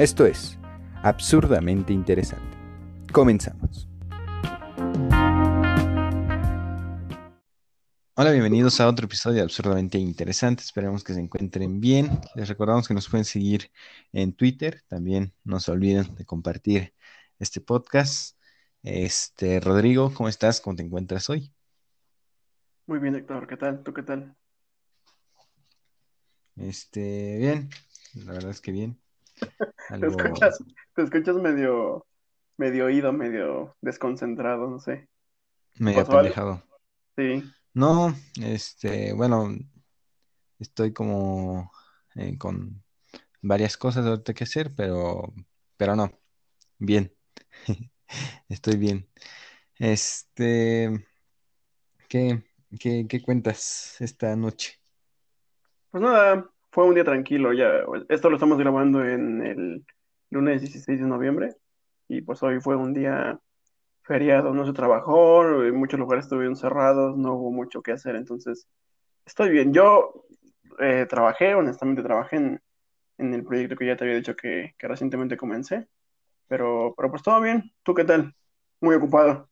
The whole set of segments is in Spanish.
Esto es absurdamente interesante. Comenzamos. Hola, bienvenidos a otro episodio de absurdamente interesante. Esperemos que se encuentren bien. Les recordamos que nos pueden seguir en Twitter. También no se olviden de compartir este podcast. Este, Rodrigo, ¿cómo estás? ¿Cómo te encuentras hoy? Muy bien, Héctor. ¿Qué tal? ¿Tú qué tal? Este, bien. La verdad es que bien. Te escuchas, te escuchas medio, medio oído, medio desconcentrado, no sé. Medio pendejado. Sí. No, este, bueno, estoy como eh, con varias cosas ahorita que hacer, pero, pero no, bien, estoy bien. Este, ¿qué, qué, qué cuentas esta noche? Pues nada, fue un día tranquilo, ya, esto lo estamos grabando en el lunes 16 de noviembre y pues hoy fue un día feriado, no se trabajó, muchos lugares estuvieron cerrados, no hubo mucho que hacer, entonces estoy bien. Yo eh, trabajé, honestamente trabajé en, el proyecto que ya te había dicho que, que recientemente comencé, pero, pero pues todo bien. ¿Tú qué tal? Muy ocupado.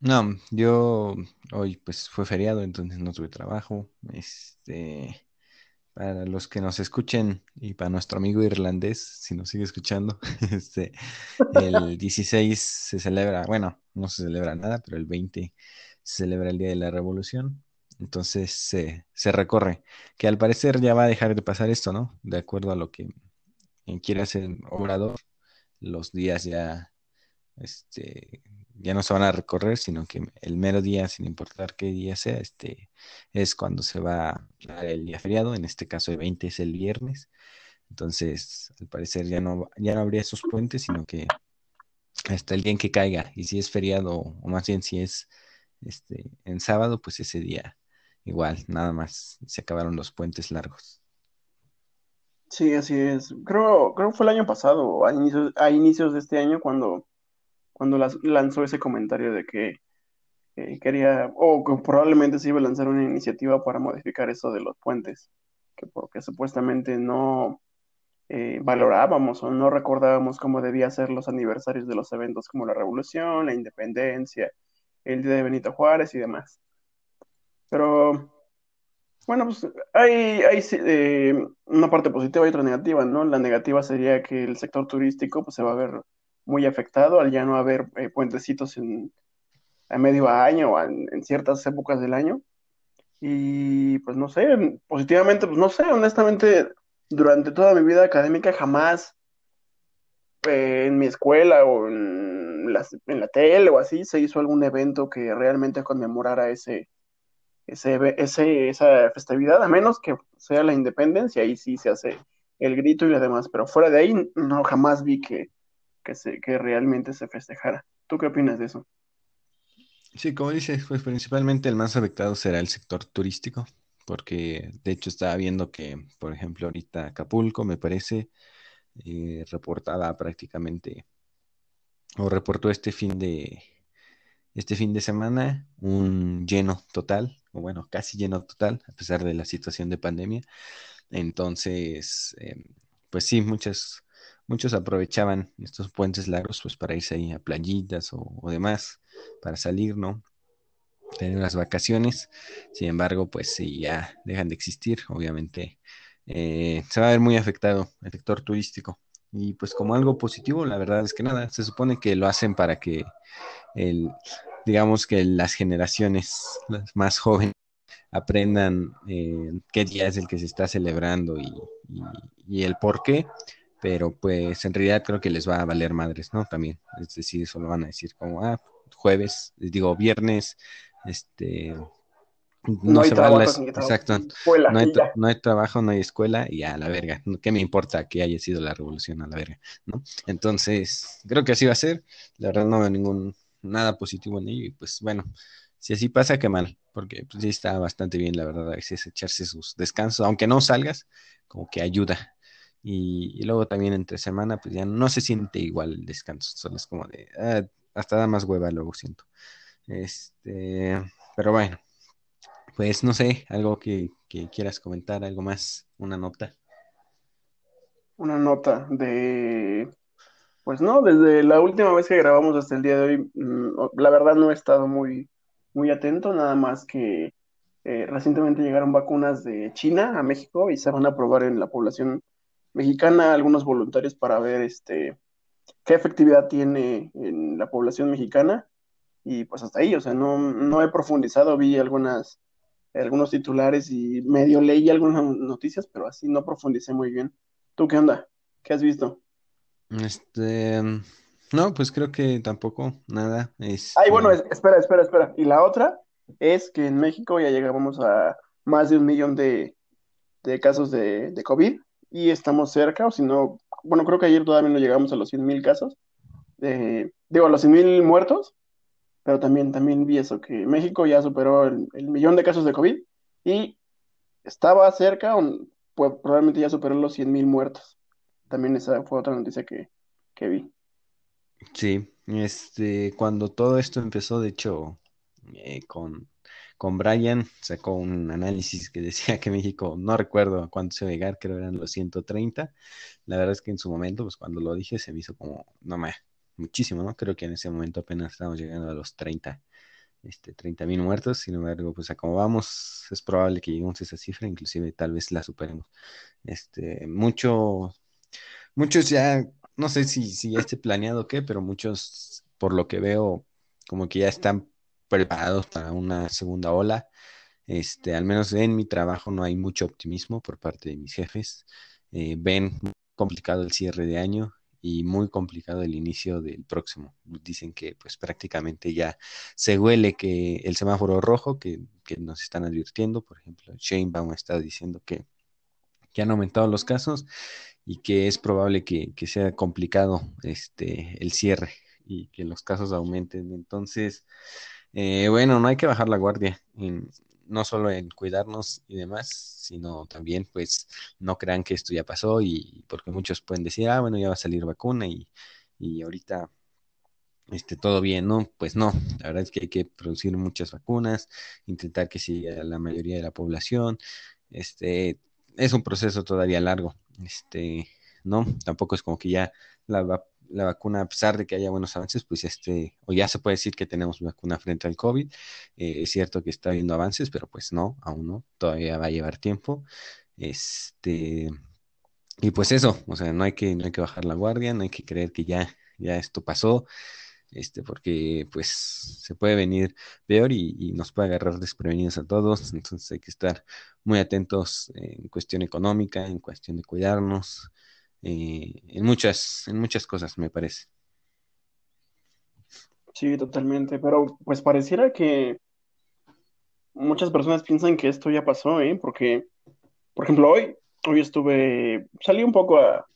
No, yo hoy pues fue feriado, entonces no tuve trabajo. Este, para los que nos escuchen y para nuestro amigo irlandés, si nos sigue escuchando, este, el 16 se celebra, bueno, no se celebra nada, pero el 20 se celebra el Día de la Revolución. Entonces se, recorre, que al parecer ya va a dejar de pasar esto, ¿no? De acuerdo a lo que quiere hacer Obrador, los días ya este, ya no se van a recorrer, sino que el mero día, sin importar qué día sea, este, es cuando se va a dar el día feriado, en este caso el 20 es el viernes, entonces al parecer ya no, ya no habría esos puentes, sino que hasta el día en que caiga, y si es feriado, o más bien si es este, en sábado, pues ese día igual, nada más, se acabaron los puentes largos. Sí, así es. Creo, creo que fue el año pasado, a inicios, a inicios de este año, cuando cuando lanzó ese comentario de que quería, o que probablemente se iba a lanzar una iniciativa para modificar eso de los puentes, que porque supuestamente no eh, valorábamos o no recordábamos cómo debía ser los aniversarios de los eventos como la Revolución, la Independencia, el Día de Benito Juárez y demás. Pero, bueno, pues hay, hay eh, una parte positiva y otra negativa, ¿no? La negativa sería que el sector turístico pues, se va a ver muy afectado al ya no haber eh, puentecitos en, a medio año o en, ciertas épocas del año. Y pues no sé, positivamente, pues no sé, honestamente, durante toda mi vida académica jamás eh, en mi escuela o en la, en la tele o así se hizo algún evento que realmente conmemorara ese, ese, ese, esa festividad, a menos que sea la independencia, ahí sí se hace el grito y lo demás, pero fuera de ahí no jamás vi que, que, se, que realmente se festejara. ¿Tú qué opinas de eso? Sí, como dices, pues principalmente el más afectado será el sector turístico, porque de hecho estaba viendo que, por ejemplo, ahorita Acapulco me parece eh, reportada prácticamente, o reportó este fin de este fin de semana un lleno total, o bueno, casi lleno total, a pesar de la situación de pandemia. Entonces, em, pues sí, muchas muchos aprovechaban estos puentes largos pues para irse ahí a playitas o, demás, para salir, ¿no? Tener unas vacaciones. Sin embargo, pues si ya dejan de existir, obviamente eh, se va a ver muy afectado el sector turístico. Y pues como algo positivo, la verdad es que nada, se supone que lo hacen para que el, digamos que las generaciones las más jóvenes aprendan eh, qué día es el que se está celebrando y, y el por qué pero pues en realidad creo que les va a valer madres, ¿no? También, es decir, solo van a decir como, ah, jueves, digo, viernes, este, no, se va las, exacto, no hay, no hay, trabajo, no hay escuela y a la verga, ¿qué me importa que haya sido la revolución a la verga, ¿no? Entonces, creo que así va a ser, la verdad no veo ningún, nada positivo en ello y pues bueno, si así pasa, qué mal, porque pues, sí está bastante bien, la verdad, a veces echarse sus descansos, aunque no salgas, como que ayuda, y, luego también entre semana, pues ya no se siente igual el descanso. Solo es como de, ah, hasta da más hueva luego siento. Este, pero bueno, pues no sé, algo que, quieras comentar, algo más, una nota. una nota de, pues no, desde la última vez que grabamos hasta el día de hoy, mm, la verdad no he estado muy, muy atento, nada más que eh, recientemente llegaron vacunas de China a México y se van a probar en la población mexicana algunos voluntarios para ver este qué efectividad tiene en la población mexicana y pues hasta ahí, o sea, no, no he profundizado, vi algunas algunos titulares y medio leí algunas noticias, pero así no profundicé muy bien. ¿Tú qué onda? ¿Qué has visto? Este, no, pues creo que tampoco, nada. Ay, bueno, espera, espera, espera. Y la otra es que en México ya llegamos a más de un millón de, casos de, de, COVID y estamos cerca, o si no, bueno, creo que ayer todavía no llegamos a los 100 mil casos, digo, a los 100 mil muertos, pero también, también vi eso, que México ya superó el, millón de casos de COVID y estaba cerca, pues, probablemente ya superó los 100 mil muertos. También esa fue otra noticia que, vi. Sí, este, cuando todo esto empezó, de hecho, eh, con, con Brian sacó un análisis que decía que México, no recuerdo a cuánto se iba a llegar, creo eran los 130. La verdad es que en su momento, pues cuando lo dije, se me hizo como, no me, muchísimo, ¿no? Creo que en ese momento apenas estamos llegando a los 30, este, 30 mil muertos, sin embargo, pues a como vamos, es probable que lleguemos a esa cifra, inclusive tal vez la superemos. Este, mucho, muchos ya, no sé si, si ya esté planeado o qué, pero muchos, por lo que veo, como que ya están preparados para una segunda ola. Este, al menos en mi trabajo no hay mucho optimismo por parte de mis jefes. Eh, ven complicado el cierre de año y muy complicado el inicio del próximo. Dicen que pues prácticamente ya se huele que el semáforo rojo que, nos están advirtiendo, por ejemplo, Shane Baum estado diciendo que, que han aumentado los casos y que es probable que, sea complicado este el cierre y que los casos aumenten. Entonces, eh, bueno, no hay que bajar la guardia no solo en cuidarnos y demás, sino también pues no crean que esto ya pasó y porque muchos pueden decir, ah, bueno, ya va a salir vacuna y, y ahorita este, todo bien, ¿no? Pues no, la verdad es que hay que producir muchas vacunas, intentar que siga la mayoría de la población, este, es un proceso todavía largo, este, ¿no? Tampoco es como que ya la, la vacuna, a pesar de que haya buenos avances, pues este, o ya se puede decir que tenemos vacuna frente al COVID. Eh, es cierto que está habiendo avances, pero pues no, aún no, todavía va a llevar tiempo. Este, y pues eso, o sea, no hay que, no hay que bajar la guardia, no hay que creer que ya, ya esto pasó, este, porque pues se puede venir peor y, y nos puede agarrar desprevenidos a todos, entonces hay que estar muy atentos en cuestión económica, en cuestión de cuidarnos, eh, en muchas, en muchas cosas, me parece. Sí, totalmente, pero pues pareciera que muchas personas piensan que esto ya pasó, ¿eh? Porque, por ejemplo, hoy, hoy estuve, salí un poco a,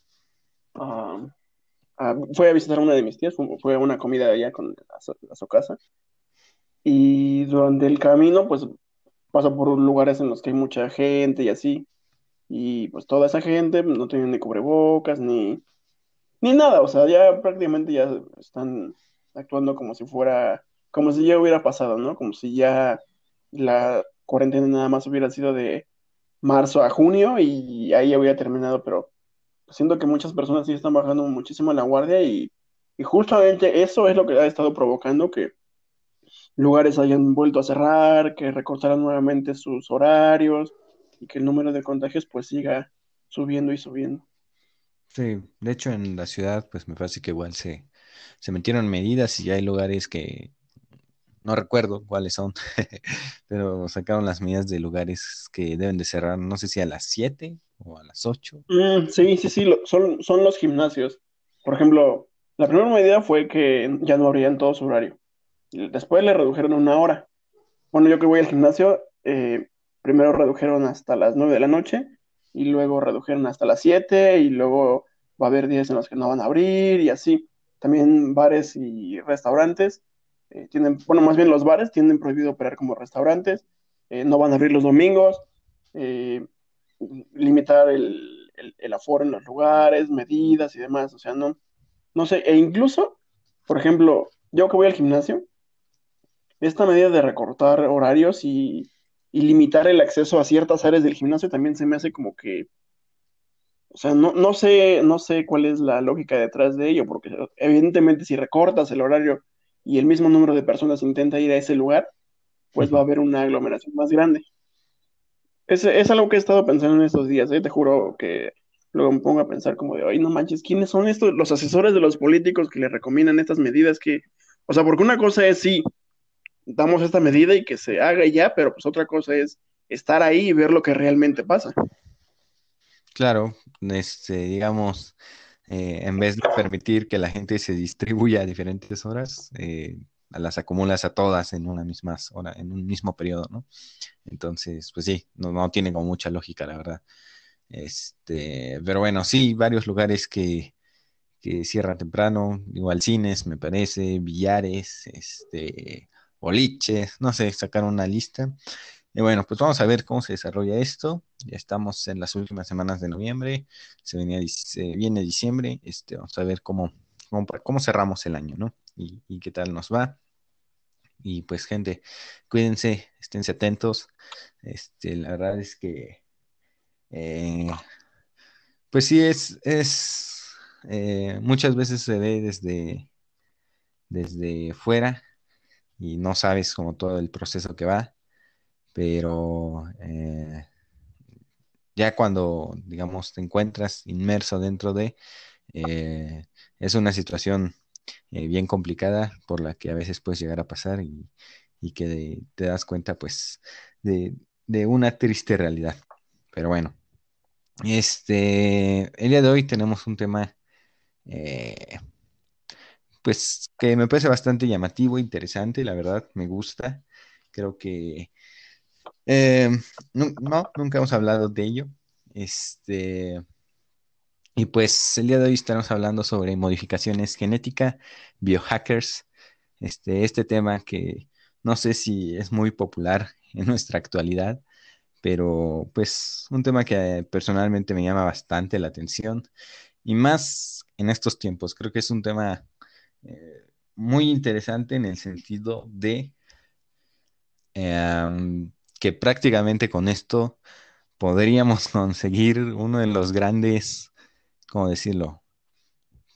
a, fui a visitar a una de mis tías, fue, a una comida allá con, a, su, casa, y durante el camino, pues, paso por lugares en los que hay mucha gente y así, y pues toda esa gente no tienen ni cubrebocas ni, ni nada, o sea, ya prácticamente ya están actuando como si fuera, como si ya hubiera pasado, ¿no? Como si ya la cuarentena nada más hubiera sido de marzo a junio y ahí ya hubiera terminado, pero siento que muchas personas sí están bajando muchísimo la guardia y, y justamente eso es lo que ha estado provocando que lugares hayan vuelto a cerrar, que recortaran nuevamente sus horarios, y que el número de contagios pues siga subiendo y subiendo. Sí, de hecho en la ciudad pues me parece que igual se, se metieron medidas y ya hay lugares que no recuerdo cuáles son, pero sacaron las medidas de lugares que deben de cerrar, no sé si a las 7 o a las 8. Mm, sí, sí, sí, son, son los gimnasios. Por ejemplo, la primera medida fue que ya no abrían todo su horario. Después le redujeron una hora. Bueno, yo que voy al gimnasio, eh, primero redujeron hasta las 9 de la noche y luego redujeron hasta las 7 y luego va a haber días en los que no van a abrir y así. También bares y restaurantes eh, tienen, bueno, más bien los bares tienen prohibido operar como restaurantes, eh, no van a abrir los domingos, eh, limitar el, el, aforo en los lugares, medidas y demás, o sea, no, no sé, e incluso, por ejemplo, yo que voy al gimnasio, esta medida de recortar horarios y y limitar el acceso a ciertas áreas del gimnasio también se me hace como que O sea, no, no sé, no sé cuál es la lógica detrás de ello, porque evidentemente si recortas el horario y el mismo número de personas intenta ir a ese lugar, pues va a haber una aglomeración más grande. Es, es algo que he estado pensando en estos días, ¿eh? te juro que luego me pongo a pensar como de, ay, no manches, ¿quiénes son estos, los asesores de los políticos que le recomiendan estas medidas que, o sea, porque una cosa es sí, damos esta medida y que se haga ya, pero pues otra cosa es estar ahí y ver lo que realmente pasa. Claro, este, digamos, eh, en vez de permitir que la gente se distribuya a diferentes horas, eh, las acumulas a todas en una misma hora, en un mismo periodo, ¿no? Entonces, pues sí, no, no tiene como mucha lógica, la verdad. Este, pero bueno, sí, varios lugares que, que cierran temprano, igual cines, me parece, billares, este, boliches, no sé, sacar una lista. Y bueno, pues vamos a ver cómo se desarrolla esto. Ya estamos en las últimas semanas de noviembre, se, venía, viene diciembre, este, vamos a ver cómo, cómo, cerramos el año, ¿no? Y, y, qué tal nos va. Y pues gente, cuídense, esténse atentos. Este, la verdad es que, eh, pues sí, es, es eh, muchas veces se ve desde, desde fuera y no sabes como todo el proceso que va pero eh, ya cuando, digamos, te encuentras inmerso dentro de, eh, es una situación eh, bien complicada por la que a veces puedes llegar a pasar y, que te das cuenta, pues, de, una triste realidad. Pero bueno, este, el día de hoy tenemos un tema, pues, que me parece bastante llamativo, interesante, la verdad, me gusta. Creo que eh, no, nunca hemos hablado de ello. Este, y pues el día de hoy estaremos hablando sobre modificaciones genética, biohackers, este, este tema que no sé si es muy popular en nuestra actualidad, pero pues un tema que personalmente me llama bastante la atención y más en estos tiempos. Creo que es un tema eh, muy interesante en el sentido de em, que prácticamente con esto podríamos conseguir uno de los grandes, ¿cómo decirlo?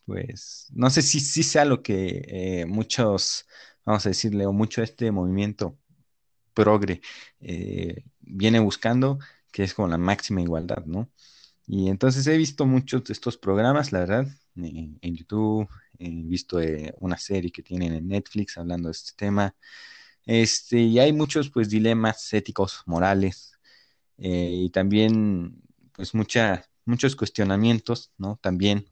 Pues no sé si, si sea lo que eh, muchos, vamos a decirle, o mucho este movimiento progre eh, viene buscando, que es como la máxima igualdad, ¿no? Y entonces he visto muchos de estos programas, la verdad, en YouTube, he visto eh, una serie que tienen en Netflix hablando de este tema. Este, y hay muchos pues dilemas éticos, morales, eh, y también pues mucha, muchos cuestionamientos, ¿no? También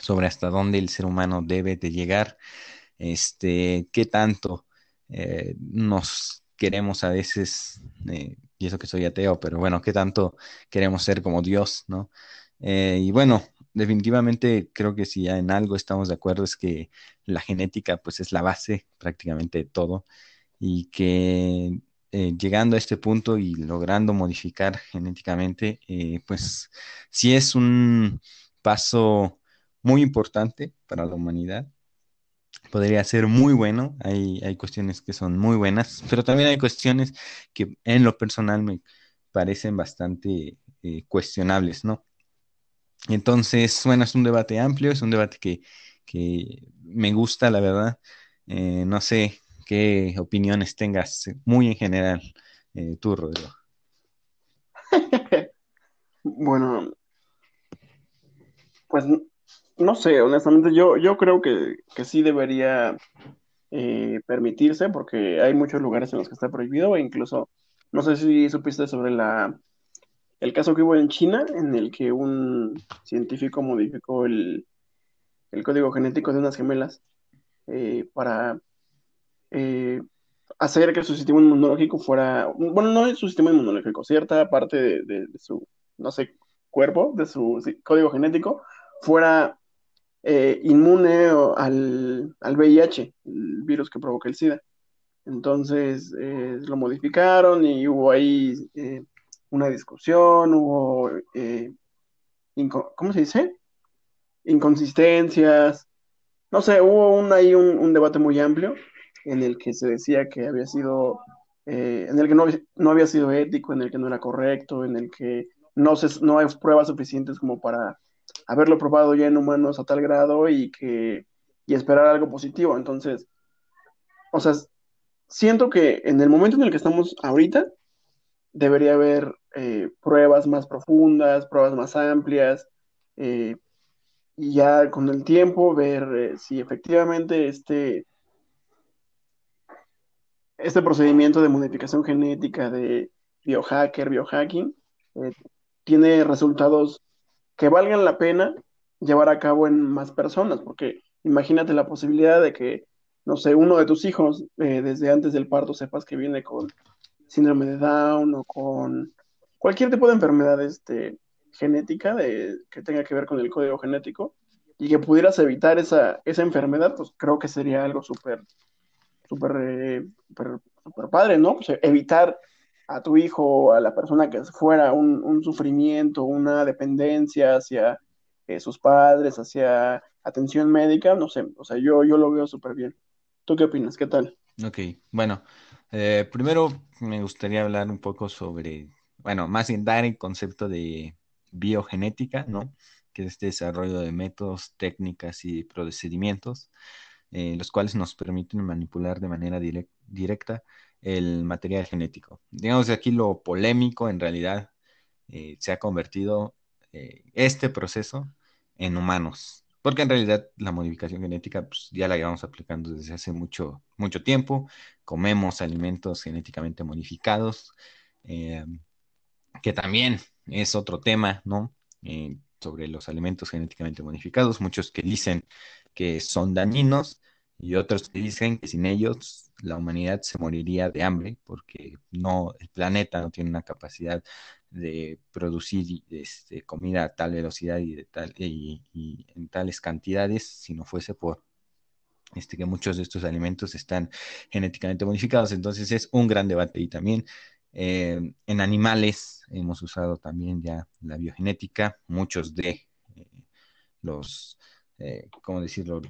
sobre hasta dónde el ser humano debe de llegar, este, qué tanto eh, nos queremos a veces, y eso que soy ateo, pero bueno, qué tanto queremos ser como Dios, ¿no? y bueno, definitivamente creo que si ya en algo estamos de acuerdo es que la genética pues es la base prácticamente de todo y que eh, llegando a este punto y logrando modificar genéticamente, eh, pues sí es un paso muy importante para la humanidad. Podría ser muy bueno, hay, hay cuestiones que son muy buenas, pero también hay cuestiones que en lo personal me parecen bastante eh, cuestionables, ¿no? Entonces, bueno, es un debate amplio, es un debate que, que me gusta, la verdad. no sé, qué opiniones tengas muy en general eh, tú, Rodrigo. bueno, pues no sé, honestamente yo, yo creo que, sí debería eh, permitirse porque hay muchos lugares en los que está prohibido e incluso, no sé si supiste sobre la, el caso que hubo en China en el que un científico modificó el, código genético de unas gemelas eh, para eh, hacer que su sistema inmunológico fuera, bueno, no es su sistema inmunológico, cierta parte de, su, no sé, cuerpo, de su código genético, fuera eh, inmune al, al, VIH, el virus que provoca el SIDA. Entonces eh, lo modificaron y hubo ahí una discusión, hubo, ¿cómo se dice? Inconsistencias. No sé, hubo un, ahí un debate muy amplio en el que se decía que había sido, eh, en el que no, no, había sido ético, en el que no era correcto, en el que no, se, no hay pruebas suficientes como para haberlo probado ya en humanos a tal grado y que y esperar algo positivo. Entonces, o sea, siento que en el momento en el que estamos ahorita, debería haber eh, pruebas más profundas, pruebas más amplias, eh, y ya con el tiempo ver eh, si efectivamente este, este procedimiento de modificación genética de biohacker, biohacking, tiene resultados que valgan la pena llevar a cabo en más personas, porque imagínate la posibilidad de que, no sé, uno de tus hijos desde antes del parto sepas que viene con síndrome de Down o con cualquier tipo de enfermedad este, genética de, que tenga que ver con el código genético y que pudieras evitar esa, esa enfermedad, pues creo que sería algo súper, súper, eh, súper, padre, ¿no? Evitar a tu hijo a la persona que fuera un, un sufrimiento, una dependencia hacia eh, sus padres, hacia atención médica, no sé, o sea, yo, yo lo veo súper bien. ¿Tú qué opinas? ¿Qué tal? Ok, bueno, eh, primero me gustaría hablar un poco sobre, bueno, más bien dar el concepto de biogenética, ¿no? Que es desarrollo de métodos, técnicas y procedimientos, eh, los cuales nos permiten manipular de manera directa el material genético. Digamos aquí lo polémico en realidad eh, se ha convertido este proceso en humanos, porque en realidad la modificación genética pues, ya la llevamos aplicando desde hace mucho, mucho tiempo. Comemos alimentos genéticamente modificados, eh, que también es otro tema, ¿no? Eh, sobre los alimentos genéticamente modificados. Muchos que dicen que son dañinos y otros que dicen que sin ellos la humanidad se moriría de hambre porque no, el planeta no tiene una capacidad de producir este, comida a tal velocidad y, de tal, y, en tales cantidades si no fuese por este, que muchos de estos alimentos están genéticamente modificados. Entonces es un gran debate y también eh, en animales hemos usado también ya la biogenética, muchos de eh, los, eh, ¿cómo decirlo?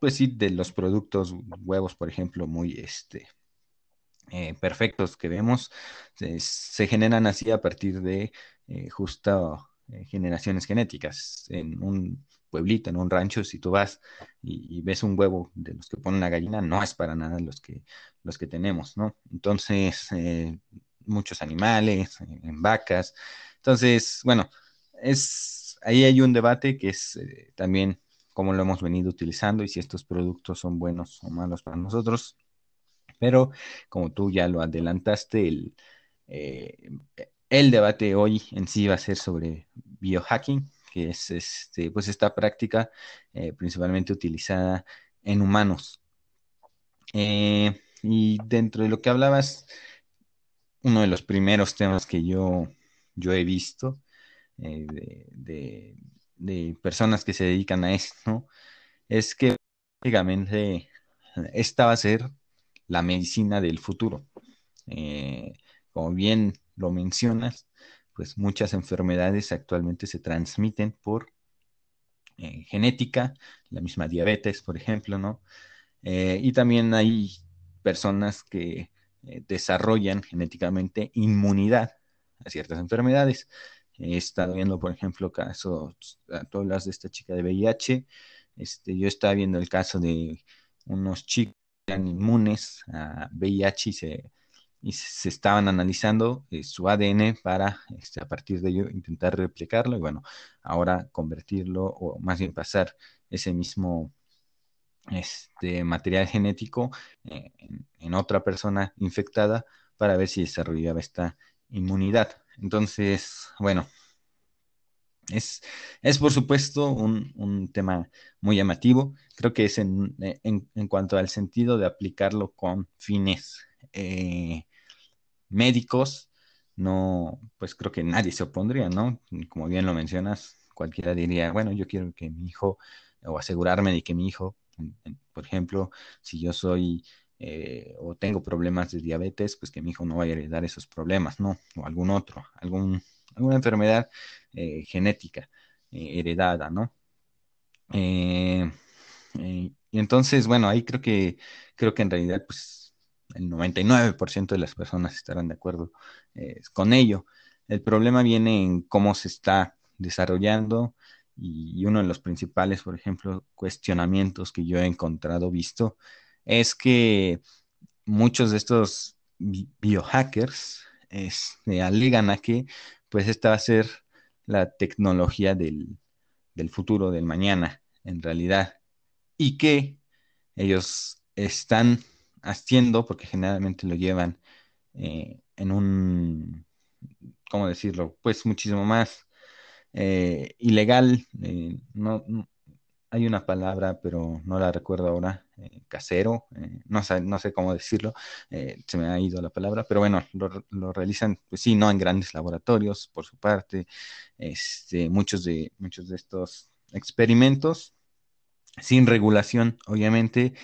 Pues sí, de los productos, huevos, por ejemplo, muy este, eh, perfectos que vemos se, generan así a partir de eh, justo eh, generaciones genéticas. En un pueblito, en un rancho, si tú vas y, ves un huevo de los que pone una gallina, no es para nada los que, los que tenemos, ¿no? Entonces, muchos animales, en vacas. Entonces, bueno, es, ahí hay un debate que es también cómo lo hemos venido utilizando y si estos productos son buenos o malos para nosotros. Pero como tú ya lo adelantaste, el, eh, debate hoy en sí va a ser sobre biohacking, que es este, pues esta práctica eh, principalmente utilizada en humanos. Eh, y dentro de lo que hablabas, uno de los primeros temas que yo, yo he visto de, personas que se dedican a esto es que prácticamente esta va a ser la medicina del futuro. Eh, como bien lo mencionas, pues muchas enfermedades actualmente se transmiten por eh, genética, la misma diabetes, por ejemplo, ¿no? Eh, y también hay personas que desarrollan genéticamente inmunidad a ciertas enfermedades. He estado viendo, por ejemplo, casos, tú hablas de esta chica de VIH, este, yo estaba viendo el caso de unos chicos inmunes a VIH y se, y se estaban analizando eh, su ADN para este, a partir de ello intentar replicarlo y bueno, ahora convertirlo o más bien pasar ese mismo este, material genético eh, en, otra persona infectada para ver si desarrollaba esta inmunidad. Entonces, bueno, es, es por supuesto un, tema muy llamativo. Creo que es en, cuanto al sentido de aplicarlo con fines eh, médicos, no, pues creo que nadie se opondría, ¿no? Como bien lo mencionas, cualquiera diría, bueno, yo quiero que mi hijo, o asegurarme de que mi hijo, por ejemplo, si yo soy eh, o tengo problemas de diabetes, pues que mi hijo no vaya a heredar esos problemas, ¿no? O algún otro, algún alguna enfermedad eh, genética eh, heredada, ¿no? Y entonces, bueno, ahí creo que, creo que en realidad, pues, el 99% de las personas estarán de acuerdo con ello. El problema viene en cómo se está desarrollando y uno de los principales, por ejemplo, cuestionamientos que yo he encontrado, visto, es que muchos de estos biohackers este, alegan a que pues esta va a ser la tecnología del, futuro, del mañana, en realidad, y que ellos están haciendo, porque generalmente lo llevan eh, en un, ¿cómo decirlo? Pues muchísimo más eh, ilegal, eh, no, hay una palabra, pero no la recuerdo ahora, eh, casero, no, sé, no sé cómo decirlo, se me ha ido la palabra, pero bueno, lo, realizan, pues sí, no en grandes laboratorios, por su parte, este, muchos, de, muchos de estos experimentos, sin regulación, obviamente,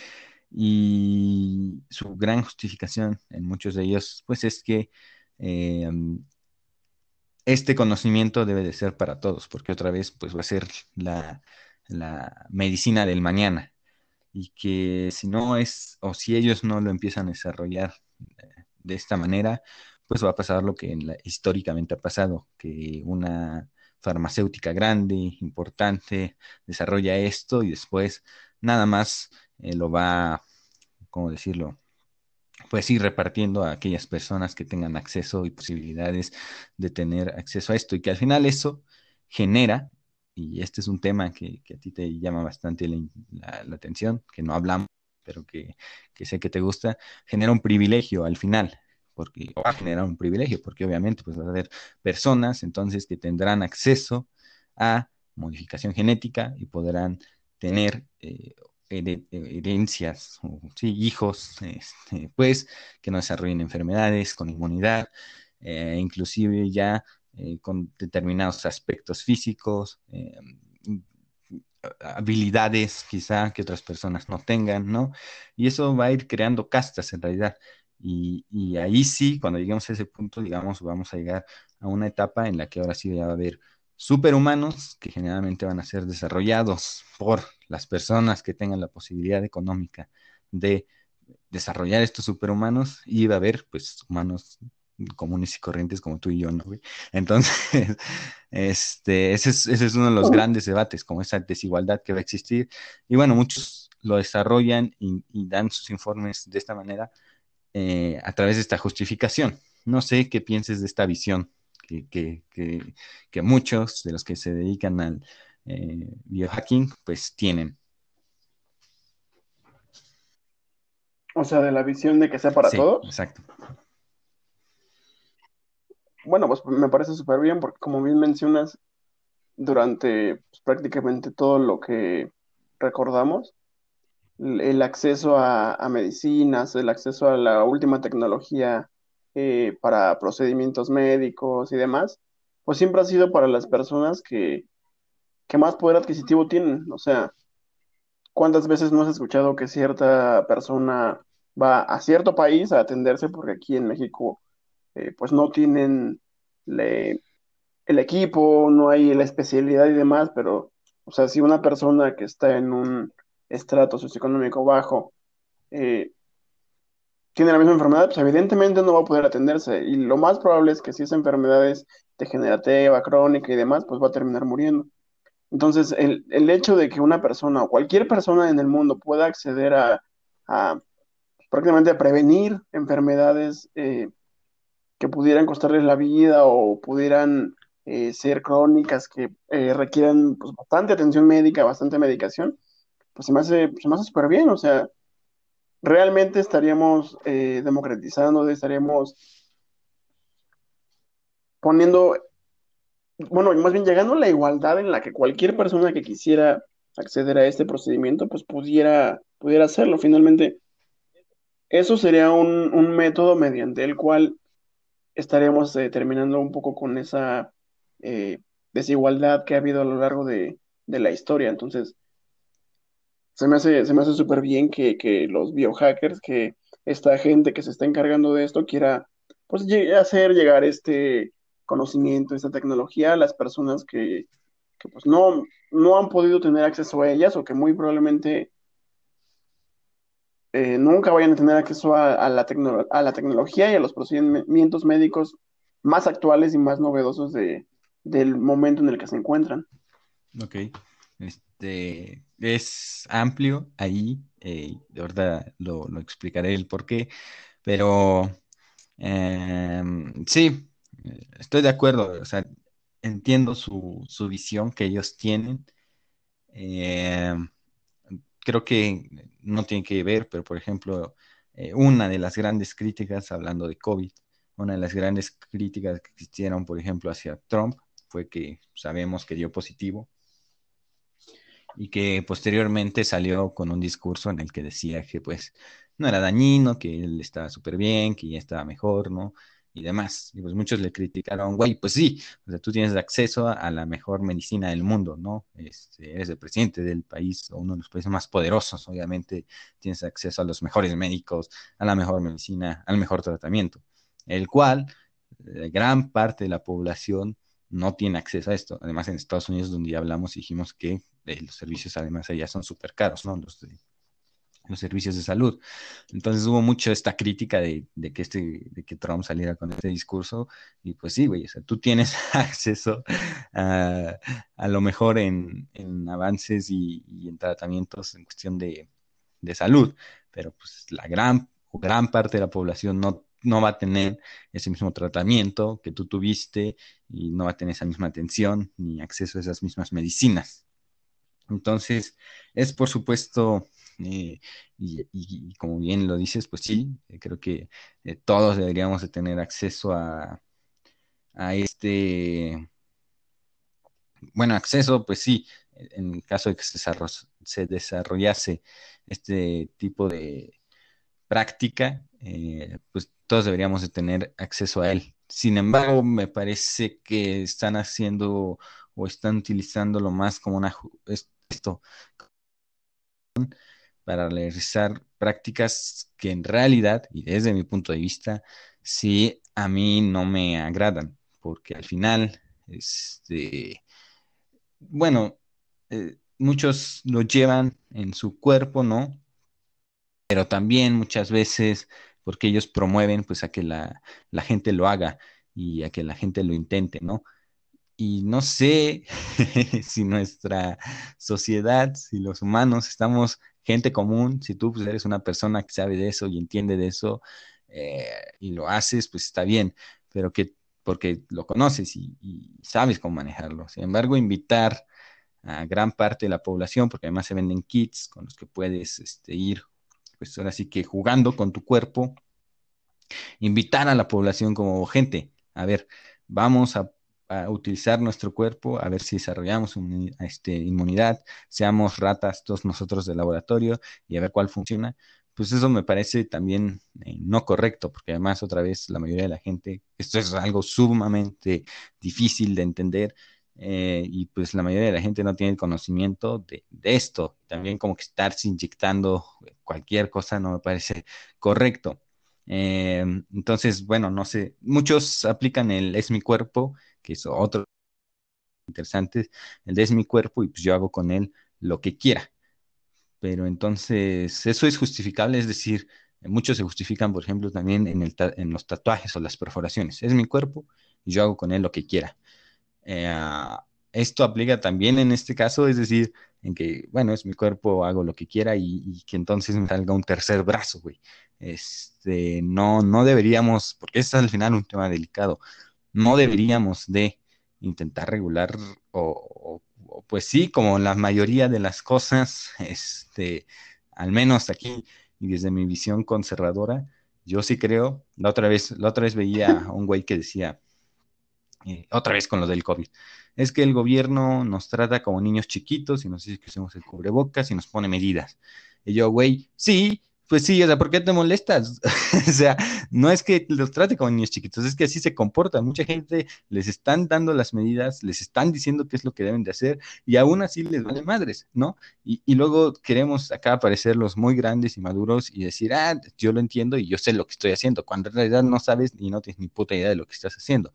y su gran justificación en muchos de ellos, pues es que este conocimiento debe de ser para todos, porque otra vez pues va a ser la, medicina del mañana y que si no es o si ellos no lo empiezan a desarrollar eh, de esta manera, pues va a pasar lo que históricamente ha pasado, que una farmacéutica grande, importante, desarrolla esto y después nada más eh, lo va, ¿cómo decirlo? pues ir repartiendo a aquellas personas que tengan acceso y posibilidades de tener acceso a esto y que al final eso genera, y este es un tema que, a ti te llama bastante la, atención, que no hablamos, pero que, sé que te gusta, genera un privilegio al final, porque va a generar un privilegio, porque obviamente pues va a haber personas entonces que tendrán acceso a modificación genética y podrán tener eh, herencias, o, sí, hijos, este, pues, que no desarrollen enfermedades con inmunidad, eh, inclusive ya eh, con determinados aspectos físicos, eh, habilidades quizá que otras personas no tengan, ¿no? Y eso va a ir creando castas en realidad. Y, y, ahí sí, cuando lleguemos a ese punto, digamos, vamos a llegar a una etapa en la que ahora sí ya va a haber superhumanos que generalmente van a ser desarrollados por las personas que tengan la posibilidad económica de desarrollar estos superhumanos y va a haber pues humanos comunes y corrientes como tú y yo, ¿no? Entonces, este, ese es, ese es uno de los grandes debates, como esa desigualdad que va a existir. Y bueno, muchos lo desarrollan y, dan sus informes de esta manera eh, a través de esta justificación. No sé qué pienses de esta visión que, que, muchos de los que se dedican al eh, biohacking pues tienen. O sea, de la visión de que sea para todos. Exacto. Bueno, pues me parece súper bien porque como bien mencionas, durante pues, prácticamente todo lo que recordamos, el acceso a, medicinas, el acceso a la última tecnología eh, para procedimientos médicos y demás, pues siempre ha sido para las personas que, más poder adquisitivo tienen. O sea, ¿cuántas veces no has escuchado que cierta persona va a cierto país a atenderse porque aquí en México eh, pues no tienen el equipo, no hay la especialidad y demás, pero, o sea, si una persona que está en un estrato socioeconómico bajo eh, tiene la misma enfermedad, pues evidentemente no va a poder atenderse. Y lo más probable es que si esa enfermedad es degenerativa, crónica y demás, pues va a terminar muriendo. Entonces, el, hecho de que una persona o cualquier persona en el mundo pueda acceder a, prácticamente a prevenir enfermedades eh, que pudieran costarles la vida o pudieran eh, ser crónicas que eh, requieran pues, bastante atención médica, bastante medicación, pues se me hace, se me hace súper bien. O sea, realmente estaríamos eh, democratizando, estaríamos poniendo, bueno, más bien llegando a la igualdad en la que cualquier persona que quisiera acceder a este procedimiento, pues pudiera, pudiera hacerlo. Finalmente, eso sería un, método mediante el cual estaríamos eh, terminando un poco con esa eh, desigualdad que ha habido a lo largo de, de la historia. Entonces, se me hace, se me hace súper bien que, los biohackers, que esta gente que se está encargando de esto quiera pues hacer llegar este conocimiento, esta tecnología a las personas que, pues no, no han podido tener acceso a ellas o que muy probablemente eh, nunca vayan a tener acceso a, la a la tecnología y a los procedimientos médicos más actuales y más novedosos de, del momento en el que se encuentran. Ok, este es amplio ahí, eh, de verdad lo, explicaré el por qué, pero em, sí, estoy de acuerdo, o sea, entiendo su, su visión que ellos tienen. Em, creo que no tiene que ver, pero por ejemplo, eh, una de las grandes críticas, hablando de COVID, una de las grandes críticas que existieron, por ejemplo, hacia Trump fue que sabemos que dio positivo y que posteriormente salió con un discurso en el que decía que pues no era dañino, que él estaba súper bien, que ya estaba mejor, ¿no? Y demás. Y pues muchos le criticaron, güey, pues sí, o sea, tú tienes acceso a, la mejor medicina del mundo, ¿no? Este, eres el presidente del país, o uno de los países más poderosos, obviamente tienes acceso a los mejores médicos, a la mejor medicina, al mejor tratamiento, el cual eh, gran parte de la población no tiene acceso a esto. Además, en Estados Unidos, donde ya hablamos, dijimos que eh, los servicios además allá son súper caros, ¿no? Los, los servicios de salud. Entonces hubo mucho esta crítica de, que este, de que Trump saliera con este discurso. Y pues sí, güey, o sea, tú tienes acceso a, lo mejor en, avances y, en tratamientos en cuestión de, salud, pero pues la gran, gran parte de la población no no va a tener ese mismo tratamiento que tú tuviste y no va a tener esa misma atención ni acceso a esas mismas medicinas. Entonces, es por supuesto, eh, y, como bien lo dices, pues sí, eh, creo que eh, todos deberíamos de tener acceso a, a este, bueno, acceso, pues sí, en caso de que se, se desarrollase este tipo de práctica, pues todos deberíamos de tener acceso a él. Sin embargo, me parece que están haciendo o están utilizándolo más como una esto para realizar prácticas que en realidad, y desde mi punto de vista, sí a mí no me agradan, porque al final, este, bueno, eh, muchos lo llevan en su cuerpo, ¿no? Pero también muchas veces porque ellos promueven pues a que la, gente lo haga y a que la gente lo intente, ¿no? Y no sé si nuestra sociedad, si los humanos estamos gente común, si tú pues, eres una persona que sabe de eso y entiende de eso eh, y lo haces, pues está bien, pero que porque lo conoces y, sabes cómo manejarlo. Sin embargo, invitar a gran parte de la población, porque además se venden kits con los que puedes este, ir pues ahora sí que jugando con tu cuerpo, invitar a la población como gente, a ver, vamos a, utilizar nuestro cuerpo, a ver si desarrollamos este, inmunidad, seamos ratas todos nosotros de laboratorio y a ver cuál funciona. Pues eso me parece también eh, no correcto, porque además otra vez la mayoría de la gente, esto es algo sumamente difícil de entender, eh, y pues la mayoría de la gente no tiene el conocimiento de, esto. También como que estarse inyectando cualquier cosa no me parece correcto. Eh, entonces, bueno, no sé, muchos aplican el es mi cuerpo, que es otro interesante, el de es mi cuerpo y pues yo hago con él lo que quiera. Pero entonces, eso es justificable, es decir, muchos se justifican, por ejemplo, también en, el en los tatuajes o las perforaciones. Es mi cuerpo y yo hago con él lo que quiera. Eh, esto aplica también en este caso, es decir, en que, bueno, es mi cuerpo, hago lo que quiera y, que entonces me salga un tercer brazo, güey. Este, no, no deberíamos, porque es al final un tema delicado, no deberíamos de intentar regular o, pues sí, como la mayoría de las cosas, este, al menos aquí y desde mi visión conservadora, yo sí creo, la otra vez, la otra vez veía a un güey que decía, eh, otra vez con lo del COVID. Es que el gobierno nos trata como niños chiquitos y nos dice que usemos el cubrebocas y nos pone medidas. Y yo, güey, sí, pues sí, o sea, ¿por qué te molestas? o sea, no es que los trate como niños chiquitos, es que así se comportan. Mucha gente les están dando las medidas, les están diciendo qué es lo que deben de hacer y aún así les vale madres, ¿no? Y, y luego queremos acá aparecer los muy grandes y maduros y decir, ah, yo lo entiendo y yo sé lo que estoy haciendo, cuando en realidad no sabes y no tienes ni puta idea de lo que estás haciendo.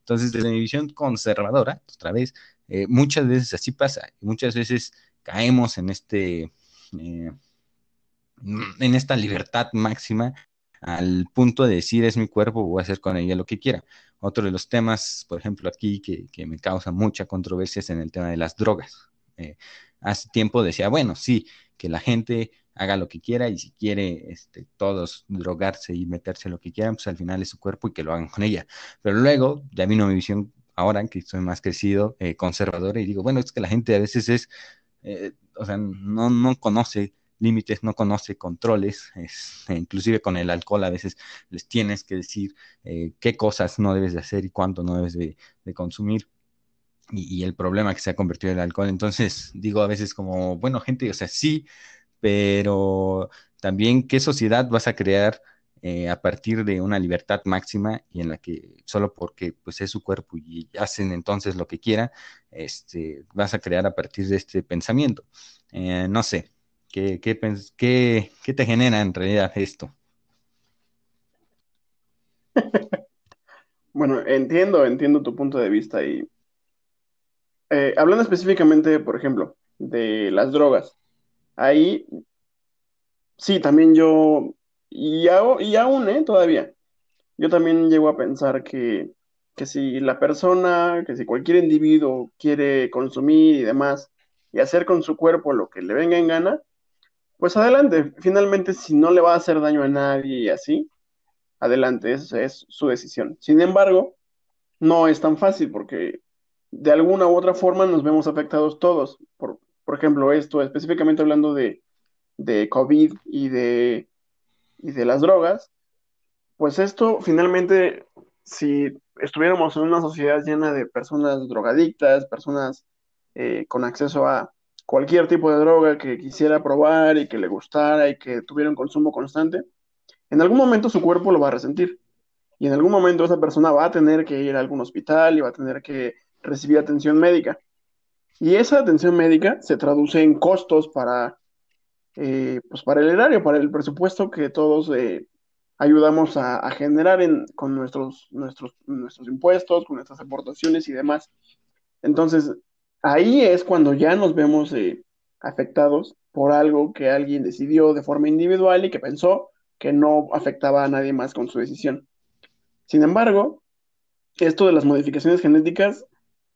Entonces, desde mi visión conservadora, otra vez, eh, muchas veces así pasa, muchas veces caemos en este, eh, en esta libertad máxima al punto de decir es mi cuerpo, voy a hacer con ella lo que quiera. Otro de los temas, por ejemplo, aquí que, que me causa mucha controversia es en el tema de las drogas. Eh, hace tiempo decía, bueno, sí, que la gente haga lo que quiera y si quiere este, todos drogarse y meterse lo que quieran, pues al final es su cuerpo y que lo hagan con ella. Pero luego ya vino mi visión ahora que estoy más crecido, eh, conservador, y digo, bueno, es que la gente a veces es, eh, o sea, no, no conoce límites, no conoce controles, es, e inclusive con el alcohol a veces les tienes que decir eh, qué cosas no debes de hacer y cuánto no debes de, consumir. Y, el problema que se ha convertido en el alcohol. Entonces digo a veces como, bueno, gente, o sea, sí, pero también qué sociedad vas a crear eh, a partir de una libertad máxima y en la que solo porque pues es su cuerpo y hacen entonces lo que quiera, este, vas a crear a partir de este pensamiento. Eh, no sé, ¿qué, qué, qué, qué te genera en realidad esto? Bueno, entiendo, entiendo tu punto de vista y eh, hablando específicamente, por ejemplo, de las drogas, ahí sí, también yo y, y aún, ¿eh? Todavía. Yo también llego a pensar que, que si la persona, que si cualquier individuo quiere consumir y demás, y hacer con su cuerpo lo que le venga en gana, pues adelante. Finalmente, si no le va a hacer daño a nadie y así, adelante, esa es su decisión. Sin embargo, no es tan fácil porque de alguna u otra forma nos vemos afectados todos. Por, por ejemplo, esto, específicamente hablando de, de COVID y de y de las drogas, pues esto finalmente, si estuviéramos en una sociedad llena de personas drogadictas, personas eh, con acceso a cualquier tipo de droga que quisiera probar y que le gustara y que tuviera un consumo constante, en algún momento su cuerpo lo va a resentir. Y en algún momento esa persona va a tener que ir a algún hospital y va a tener que recibir atención médica. Y esa atención médica se traduce en costos para eh, pues para el erario, para el presupuesto que todos eh, ayudamos a, generar con nuestros, nuestros, nuestros impuestos, con nuestras aportaciones y demás. Entonces, ahí es cuando ya nos vemos eh, afectados por algo que alguien decidió de forma individual y que pensó que no afectaba a nadie más con su decisión. Sin embargo, esto de las modificaciones genéticas,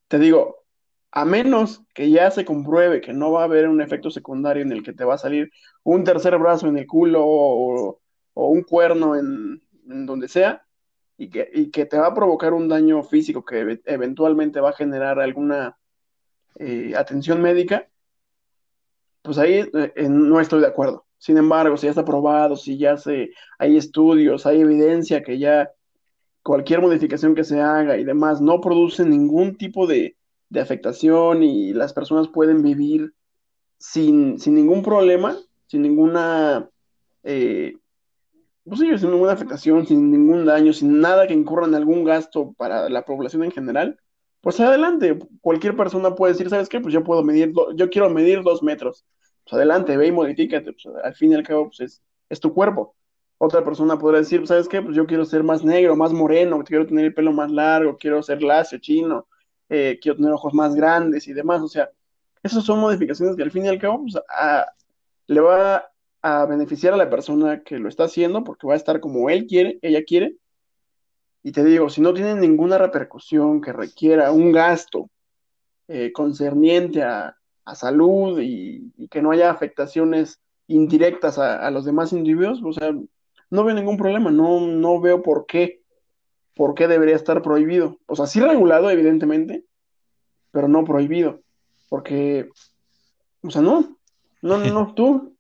te digo, a menos que ya se compruebe que no va a haber un efecto secundario en el que te va a salir un tercer brazo en el culo o, un cuerno en, donde sea, y que, que, te va a provocar un daño físico que eventualmente va a generar alguna eh, atención médica, pues ahí eh, no estoy de acuerdo. Sin embargo, si ya está probado, si ya hay estudios, hay evidencia que ya cualquier modificación que se haga y demás no produce ningún tipo de, afectación y las personas pueden vivir sin, sin ningún problema, sin ninguna, eh, pues sin ninguna afectación, sin ningún daño, sin nada que incurra en algún gasto para la población en general, pues adelante, cualquier persona puede decir, ¿sabes qué? Pues yo puedo medir, yo quiero medir dos metros, pues adelante, ve y modifícate, pues al fin y al cabo, pues es, es tu cuerpo. Otra persona podrá decir, ¿sabes qué? Pues yo quiero ser más negro, más moreno, quiero tener el pelo más largo, quiero ser lacio, chino, eh, quiero tener ojos más grandes y demás. O sea, esas son modificaciones que al fin y al cabo pues, le va a beneficiar a la persona que lo está haciendo porque va a estar como él quiere, ella quiere. Y te digo, si no tiene ninguna repercusión que requiera un gasto eh, concerniente a, salud y, que no haya afectaciones indirectas a, los demás individuos, o sea, no veo ningún problema, no, no veo por qué ¿por qué debería estar prohibido? O sea, sí regulado, evidentemente, pero no prohibido. Porque, o sea, no, no, no, tú,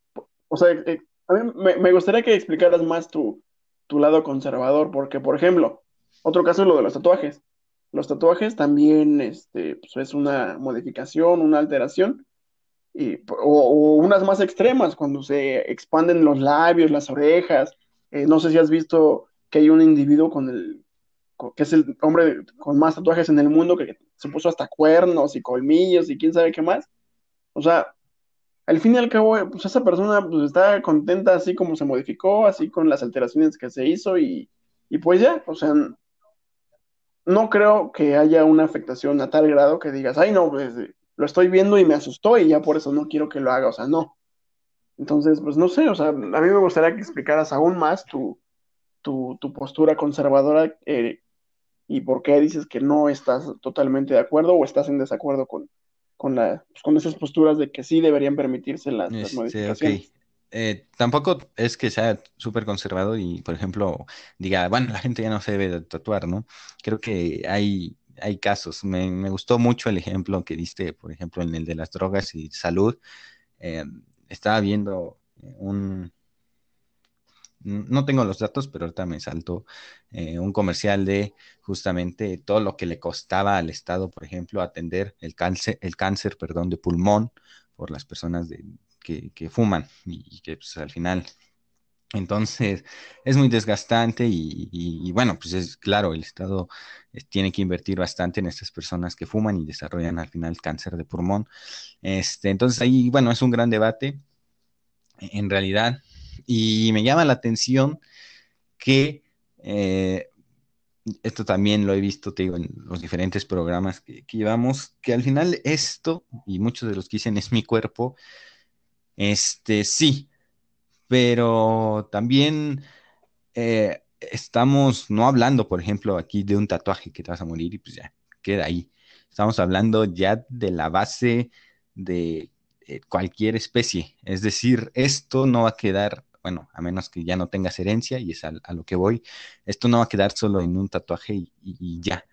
o sea, eh, a mí me, gustaría que explicaras más tu, tu lado conservador, porque, por ejemplo, otro caso es lo de los tatuajes. Los tatuajes también este, pues es una modificación, una alteración, y, o, unas más extremas, cuando se expanden los labios, las orejas. Eh, no sé si has visto que hay un individuo con el, que es el hombre con más tatuajes en el mundo, que se puso hasta cuernos y colmillos y quién sabe qué más. O sea, al fin y al cabo, pues esa persona pues, está contenta así como se modificó, así con las alteraciones que se hizo y, y pues ya, o sea, no creo que haya una afectación a tal grado que digas, ay no, pues lo estoy viendo y me asustó y ya por eso no quiero que lo haga, o sea, no. Entonces, pues no sé, o sea, a mí me gustaría que explicaras aún más tu, tu, postura conservadora eh, y por qué dices que no estás totalmente de acuerdo o estás en desacuerdo con, con, la, pues, con esas posturas de que sí deberían permitirse las, este, modificaciones. Eh, tampoco es que sea súper conservador y, por ejemplo, diga, bueno, la gente ya no se debe de tatuar, ¿no? Creo que hay, hay casos. Me, me gustó mucho el ejemplo que diste, por ejemplo, en el de las drogas y salud. Eh, estaba viendo un, no tengo los datos, pero ahorita me saltó eh, un comercial de justamente todo lo que le costaba al Estado, por ejemplo, atender el cáncer, el cáncer perdón, de pulmón por las personas que, fuman y, que pues, al final entonces, es muy desgastante y, bueno, pues es claro, el Estado eh, tiene que invertir bastante en estas personas que fuman y desarrollan al final cáncer de pulmón. Este, entonces ahí, bueno, es un gran debate. En realidad, y me llama la atención que eh, esto también lo he visto, te digo, en los diferentes programas que, llevamos, que al final esto, y muchos de los que dicen es mi cuerpo, este sí, pero también eh, estamos no hablando, por ejemplo, aquí de un tatuaje que te vas a morir y pues ya queda ahí. Estamos hablando ya de la base de eh, cualquier especie. Es decir, esto no va a quedar bueno, a menos que ya no tengas herencia, y es a, lo que voy, esto no va a quedar solo en un tatuaje y, ya.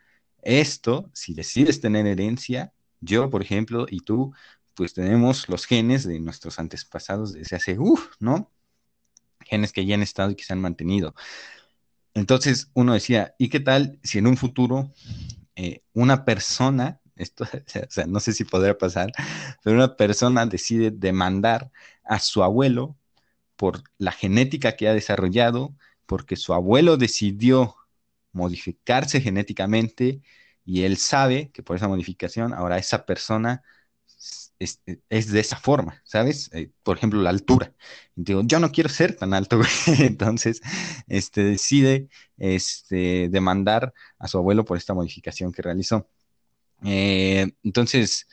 Esto, si decides tener herencia, yo, por ejemplo, y tú, pues tenemos los genes de nuestros antepasados desde hace, uff, ¿no? Genes que ya han estado y que se han mantenido. Entonces uno decía, ¿y qué tal si en un futuro eh, una persona, esto, o sea, no sé si podrá pasar, pero una persona decide demandar a su abuelo por la genética que ha desarrollado, porque su abuelo decidió modificarse genéticamente y él sabe que por esa modificación ahora esa persona es, de esa forma, ¿sabes? Eh, por ejemplo, la altura. Digo, yo no quiero ser tan alto, entonces este, decide este, demandar a su abuelo por esta modificación que realizó. Eh, entonces,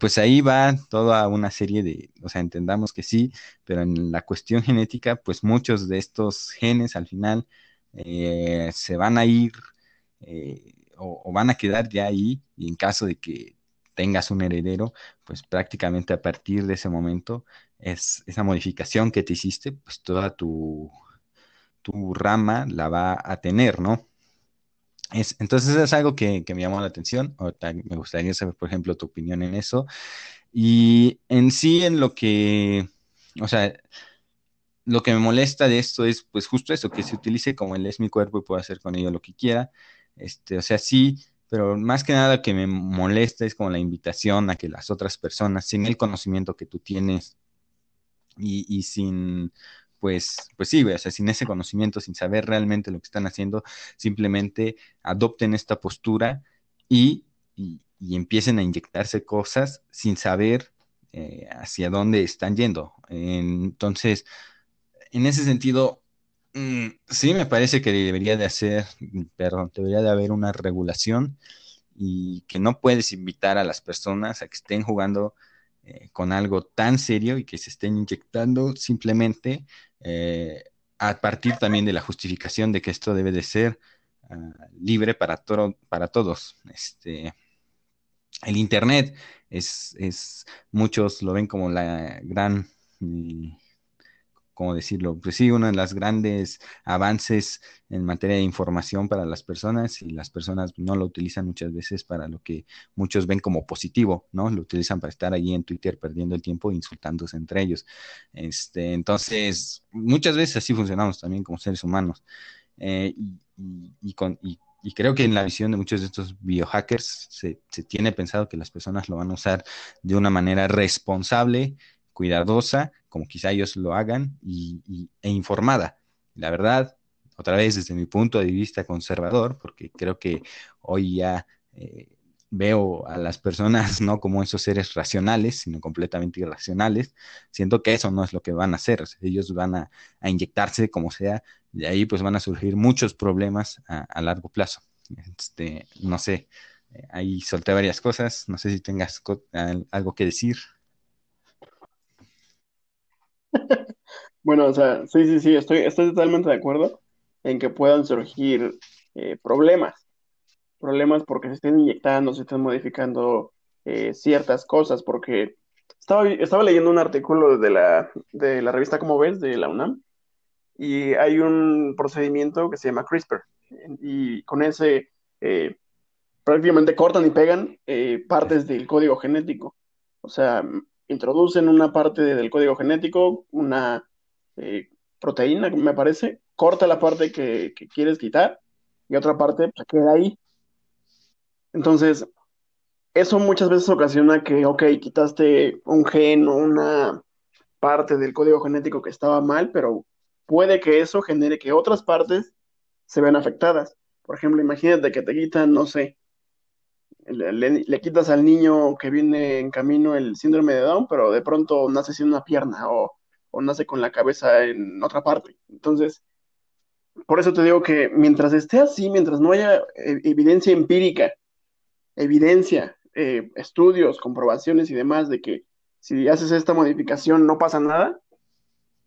pues ahí va toda una serie de, o sea, entendamos que sí, pero en la cuestión genética, pues muchos de estos genes al final eh, se van a ir eh, o, van a quedar ya ahí y en caso de que tengas un heredero, pues prácticamente a partir de ese momento es esa modificación que te hiciste, pues toda tu, tu rama la va a tener, ¿no? entonces es algo que, me llamó la atención. me gustaría saber, por ejemplo, tu opinión en eso. Y en sí, en lo que, o sea, lo que me molesta de esto es, pues, justo eso, que se utilice como él es mi cuerpo y puedo hacer con ello lo que quiera. Este, o sea, sí, pero más que nada que me molesta es como la invitación a que las otras personas, sin el conocimiento que tú tienes y sin pues, pues sí, o sea, sin ese conocimiento, sin saber realmente lo que están haciendo, simplemente adopten esta postura y, empiecen a inyectarse cosas sin saber eh, hacia dónde están yendo. Entonces, en ese sentido, sí me parece que debería de hacer, perdón, debería de haber una regulación y que no puedes invitar a las personas a que estén jugando eh, con algo tan serio y que se estén inyectando simplemente eh, a partir también de la justificación de que esto debe de ser ah, libre para, para todos. Este, el Internet es, es, muchos lo ven como la gran mm, ¿cómo decirlo? Pues sí, uno de los grandes avances en materia de información para las personas y las personas no lo utilizan muchas veces para lo que muchos ven como positivo, ¿no? Lo utilizan para estar ahí en Twitter perdiendo el tiempo insultándose entre ellos. Este, entonces, muchas veces así funcionamos también como seres humanos. Eh, y, creo que en la visión de muchos de estos biohackers se, tiene pensado que las personas lo van a usar de una manera responsable cuidadosa, como quizá ellos lo hagan, y, e informada. La verdad, otra vez desde mi punto de vista conservador, porque creo que hoy ya eh, veo a las personas no como esos seres racionales, sino completamente irracionales, siento que eso no es lo que van a hacer. ellos van a, inyectarse como sea, y ahí pues van a surgir muchos problemas a, largo plazo. Este, no sé, eh, ahí solté varias cosas, no sé si tengas algo que decir. Bueno, o sea, sí, sí, sí, estoy, estoy totalmente de acuerdo. en que puedan surgir eh, problemas. Problemas porque se estén inyectando, se estén modificando eh, ciertas cosas, porque estaba, estaba leyendo un artículo de la, de la revista Como ves, de la UNAM, y hay un procedimiento que se llama CRISPR, y con ese eh, prácticamente cortan y pegan partes del código genético. O sea, introducen una parte del código genético, una eh, proteína, me parece, corta la parte que, quieres quitar y otra parte pues, queda ahí. Entonces, eso muchas veces ocasiona que, ok, quitaste un gen o una parte del código genético que estaba mal, pero puede que eso genere que otras partes se vean afectadas. Por ejemplo, imagínate que te quitan, no sé, le, quitas al niño que viene en camino el síndrome de Down, pero de pronto nace sin una pierna o, nace con la cabeza en otra parte. Entonces, por eso te digo que mientras esté así, mientras no haya eh, evidencia empírica, evidencia, eh, estudios, comprobaciones y demás de que si haces esta modificación no pasa nada,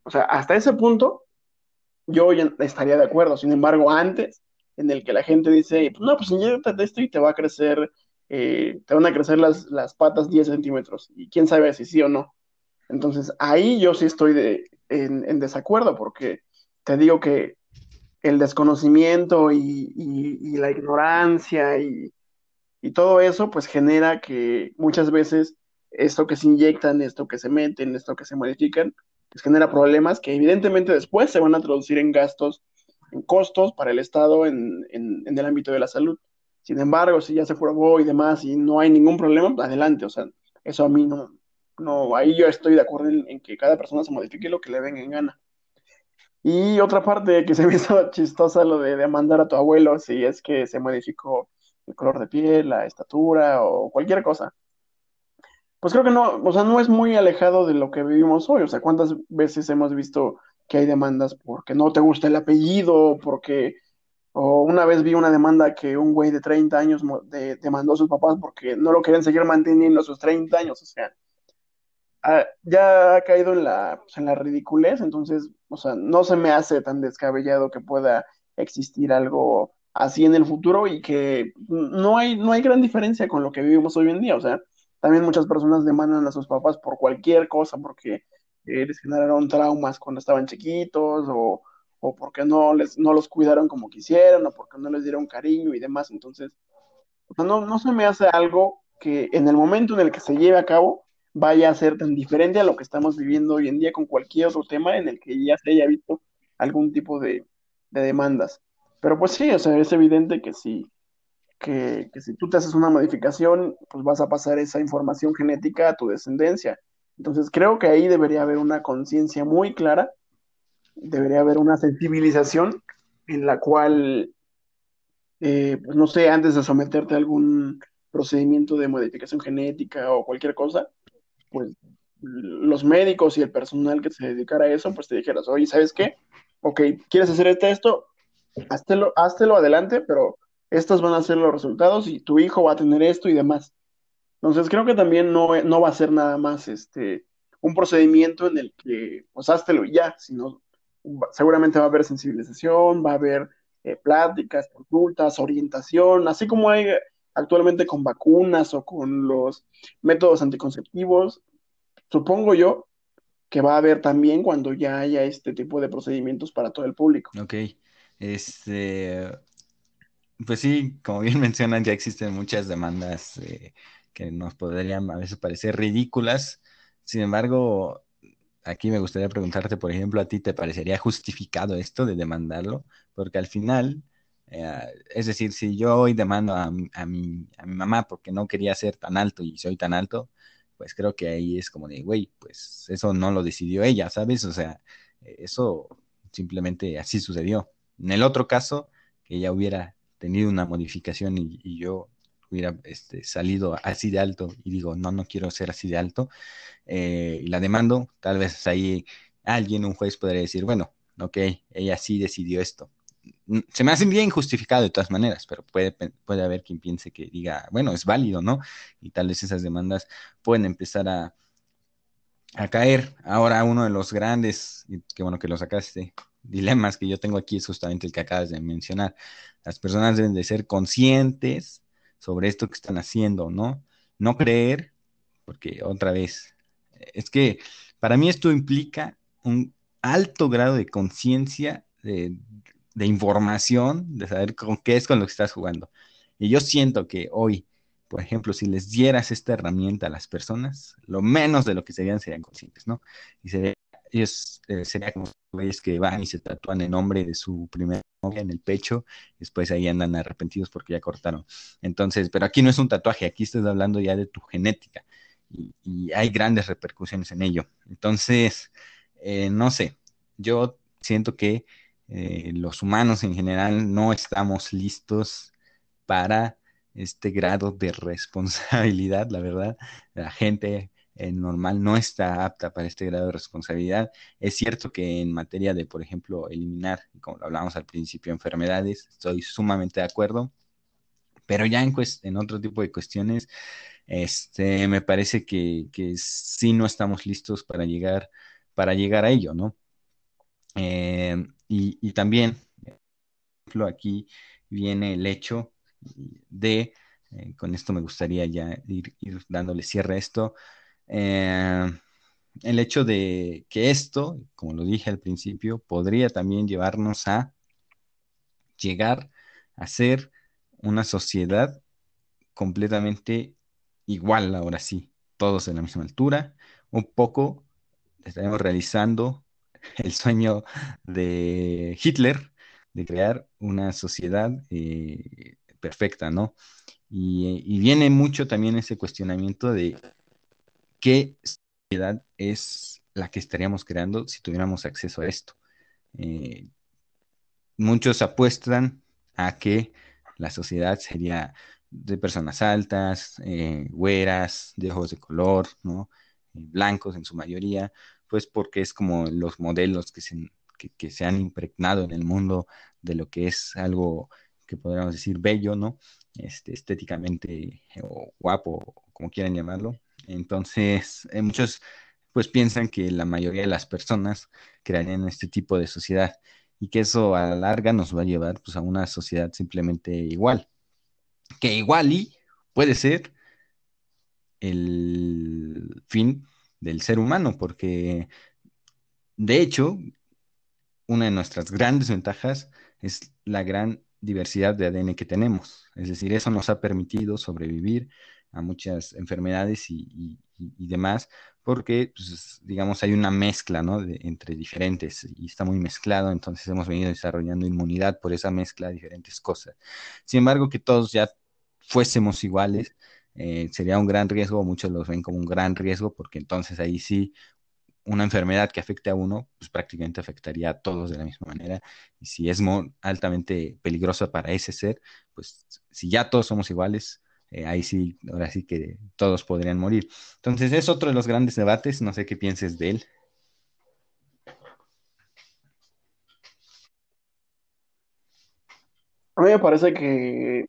o sea, hasta ese punto yo ya estaría de acuerdo. Sin embargo, antes, en el que la gente dice, no, pues inyectate esto y te va a crecer eh, te van a crecer las, patas 10 centímetros y quién sabe si sí o no. Entonces ahí yo sí estoy de, en, desacuerdo porque te digo que el desconocimiento y, la ignorancia y, todo eso pues genera que muchas veces esto que se inyectan, esto que se meten, esto que se modifican, pues genera problemas que evidentemente después se van a traducir en gastos, en costos para el Estado en el ámbito de la salud. Sin embargo, si ya se probó y demás y no hay ningún problema, adelante. O sea, eso a mí no, no, ahí yo estoy de acuerdo en, que cada persona se modifique lo que le venga en gana. Y otra parte que se me hizo chistosa, lo de demandar a tu abuelo si es que se modificó el color de piel, la estatura o cualquier cosa. Pues creo que no, o sea, no es muy alejado de lo que vivimos hoy. O sea, ¿cuántas veces hemos visto que hay demandas porque no te gusta el apellido, porque o una vez vi una demanda que un güey de 30 años demandó a sus papás porque no lo querían seguir manteniendo a sus 30 años. O sea, ya ha caído en la, pues, en la ridiculez, entonces, o sea, no se me hace tan descabellado que pueda existir algo así en el futuro y que no hay, no hay gran diferencia con lo que vivimos hoy en día. O sea, también muchas personas demandan a sus papás por cualquier cosa, porque eh, les generaron traumas cuando estaban chiquitos o o porque no, les, no los cuidaron como quisieran, o porque no les dieron cariño y demás. Entonces, no, no se me hace algo que en el momento en el que se lleve a cabo vaya a ser tan diferente a lo que estamos viviendo hoy en día con cualquier otro tema en el que ya se haya visto algún tipo de, demandas. Pero pues sí, o sea, es evidente que si, que, que si tú te haces una modificación, pues vas a pasar esa información genética a tu descendencia. Entonces creo que ahí debería haber una conciencia muy clara debería haber una sensibilización en la cual, eh, pues no sé, antes de someterte a algún procedimiento de modificación genética o cualquier cosa, pues los médicos y el personal que se dedicara a eso, pues te dijeras, oye, ¿sabes qué? Ok, ¿quieres hacer este, esto? Háztelo, háztelo adelante, pero estos van a ser los resultados y tu hijo va a tener esto y demás. Entonces creo que también no, no va a ser nada más este un procedimiento en el que, pues háztelo ya, sino seguramente va a haber sensibilización, va a haber eh, pláticas, consultas, orientación, así como hay actualmente con vacunas o con los métodos anticonceptivos, supongo yo que va a haber también cuando ya haya este tipo de procedimientos para todo el público. Ok, este, pues sí, como bien mencionan, ya existen muchas demandas eh, que nos podrían a veces parecer ridículas, sin embargo, aquí me gustaría preguntarte, por ejemplo, ¿a ti te parecería justificado esto de demandarlo? Porque al final, eh, es decir, si yo hoy demando a, mi, a mi mamá porque no quería ser tan alto y soy tan alto, pues creo que ahí es como de, güey, pues eso no lo decidió ella, ¿sabes? O sea, eso simplemente así sucedió. En el otro caso, que ella hubiera tenido una modificación y yo hubiera este, salido así de alto y digo, no, no quiero ser así de alto, eh, y la demando, tal vez ahí alguien, un juez podría decir, bueno, ok, ella sí decidió esto. Mm, se me hace bien justificado de todas maneras, pero puede, puede haber quien piense que diga, bueno, es válido, ¿no? Y tal vez esas demandas pueden empezar a, a caer. Ahora uno de los grandes, y qué bueno que lo sacaste, dilemas que yo tengo aquí es justamente el que acabas de mencionar. Las personas deben de ser conscientes sobre esto que están haciendo, ¿no? No creer, porque otra vez, es que para mí esto implica un alto grado de conciencia, de, información, de saber con qué es con lo que estás jugando. Y yo siento que hoy, por ejemplo, si les dieras esta herramienta a las personas, lo menos de lo que serían serían conscientes, ¿no? Y sería, ellos eh, sería como güeyes que van y se tatúan el nombre de su primera novia en el pecho, después ahí andan arrepentidos porque ya cortaron. Entonces, pero aquí no es un tatuaje, aquí estás hablando ya de tu genética y, y hay grandes repercusiones en ello. Entonces, eh, no sé, yo siento que eh, los humanos en general no estamos listos para este grado de responsabilidad, la verdad. La gente eh, normal no está apta para este grado de responsabilidad. Es cierto que en materia de, por ejemplo, eliminar, como lo hablábamos al principio, enfermedades, estoy sumamente de acuerdo, pero ya en, en otro tipo de cuestiones, este, me parece que, que sí no estamos listos para llegar, para llegar a ello, ¿no? Eh, y, y, también, aquí viene el hecho de, eh, con esto me gustaría ya ir, ir dándole cierre a esto, eh, el hecho de que esto, como lo dije al principio, podría también llevarnos a llegar a ser una sociedad completamente igual ahora sí, todos en la misma altura, un poco estaremos realizando el sueño de Hitler de crear una sociedad eh, perfecta, ¿no? Y, y, viene mucho también ese cuestionamiento de qué sociedad es la que estaríamos creando si tuviéramos acceso a esto. Eh, muchos apuestan a que la sociedad sería de personas altas, eh, güeras, de ojos de color, ¿no? Eh, blancos en su mayoría, pues porque es como los modelos que se, han impregnado en el mundo de lo que es algo que podríamos decir bello, ¿no? Este, estéticamente o guapo, como quieran llamarlo. Entonces, eh, muchos pues piensan que la mayoría de las personas crearían este tipo de sociedad y que eso a la larga nos va a llevar pues a una sociedad simplemente igual. Que igual y puede ser el fin del ser humano, porque de hecho, una de nuestras grandes ventajas es la gran diversidad de ADN que tenemos. Es decir, eso nos ha permitido sobrevivir a muchas enfermedades y, y, demás, porque, pues, digamos, hay una mezcla, ¿no? Entre diferentes y está muy mezclado, entonces hemos venido desarrollando inmunidad por esa mezcla de diferentes cosas. Sin embargo, que todos ya fuésemos iguales, eh, sería un gran riesgo, muchos los ven como un gran riesgo, porque entonces ahí sí una enfermedad que afecte a uno, pues prácticamente afectaría a todos de la misma manera. Y si es altamente peligrosa para ese ser, pues si ya todos somos iguales, eh, ahí sí, ahora sí que todos podrían morir. Entonces es otro de los grandes debates, no sé qué pienses de él. A mí me parece que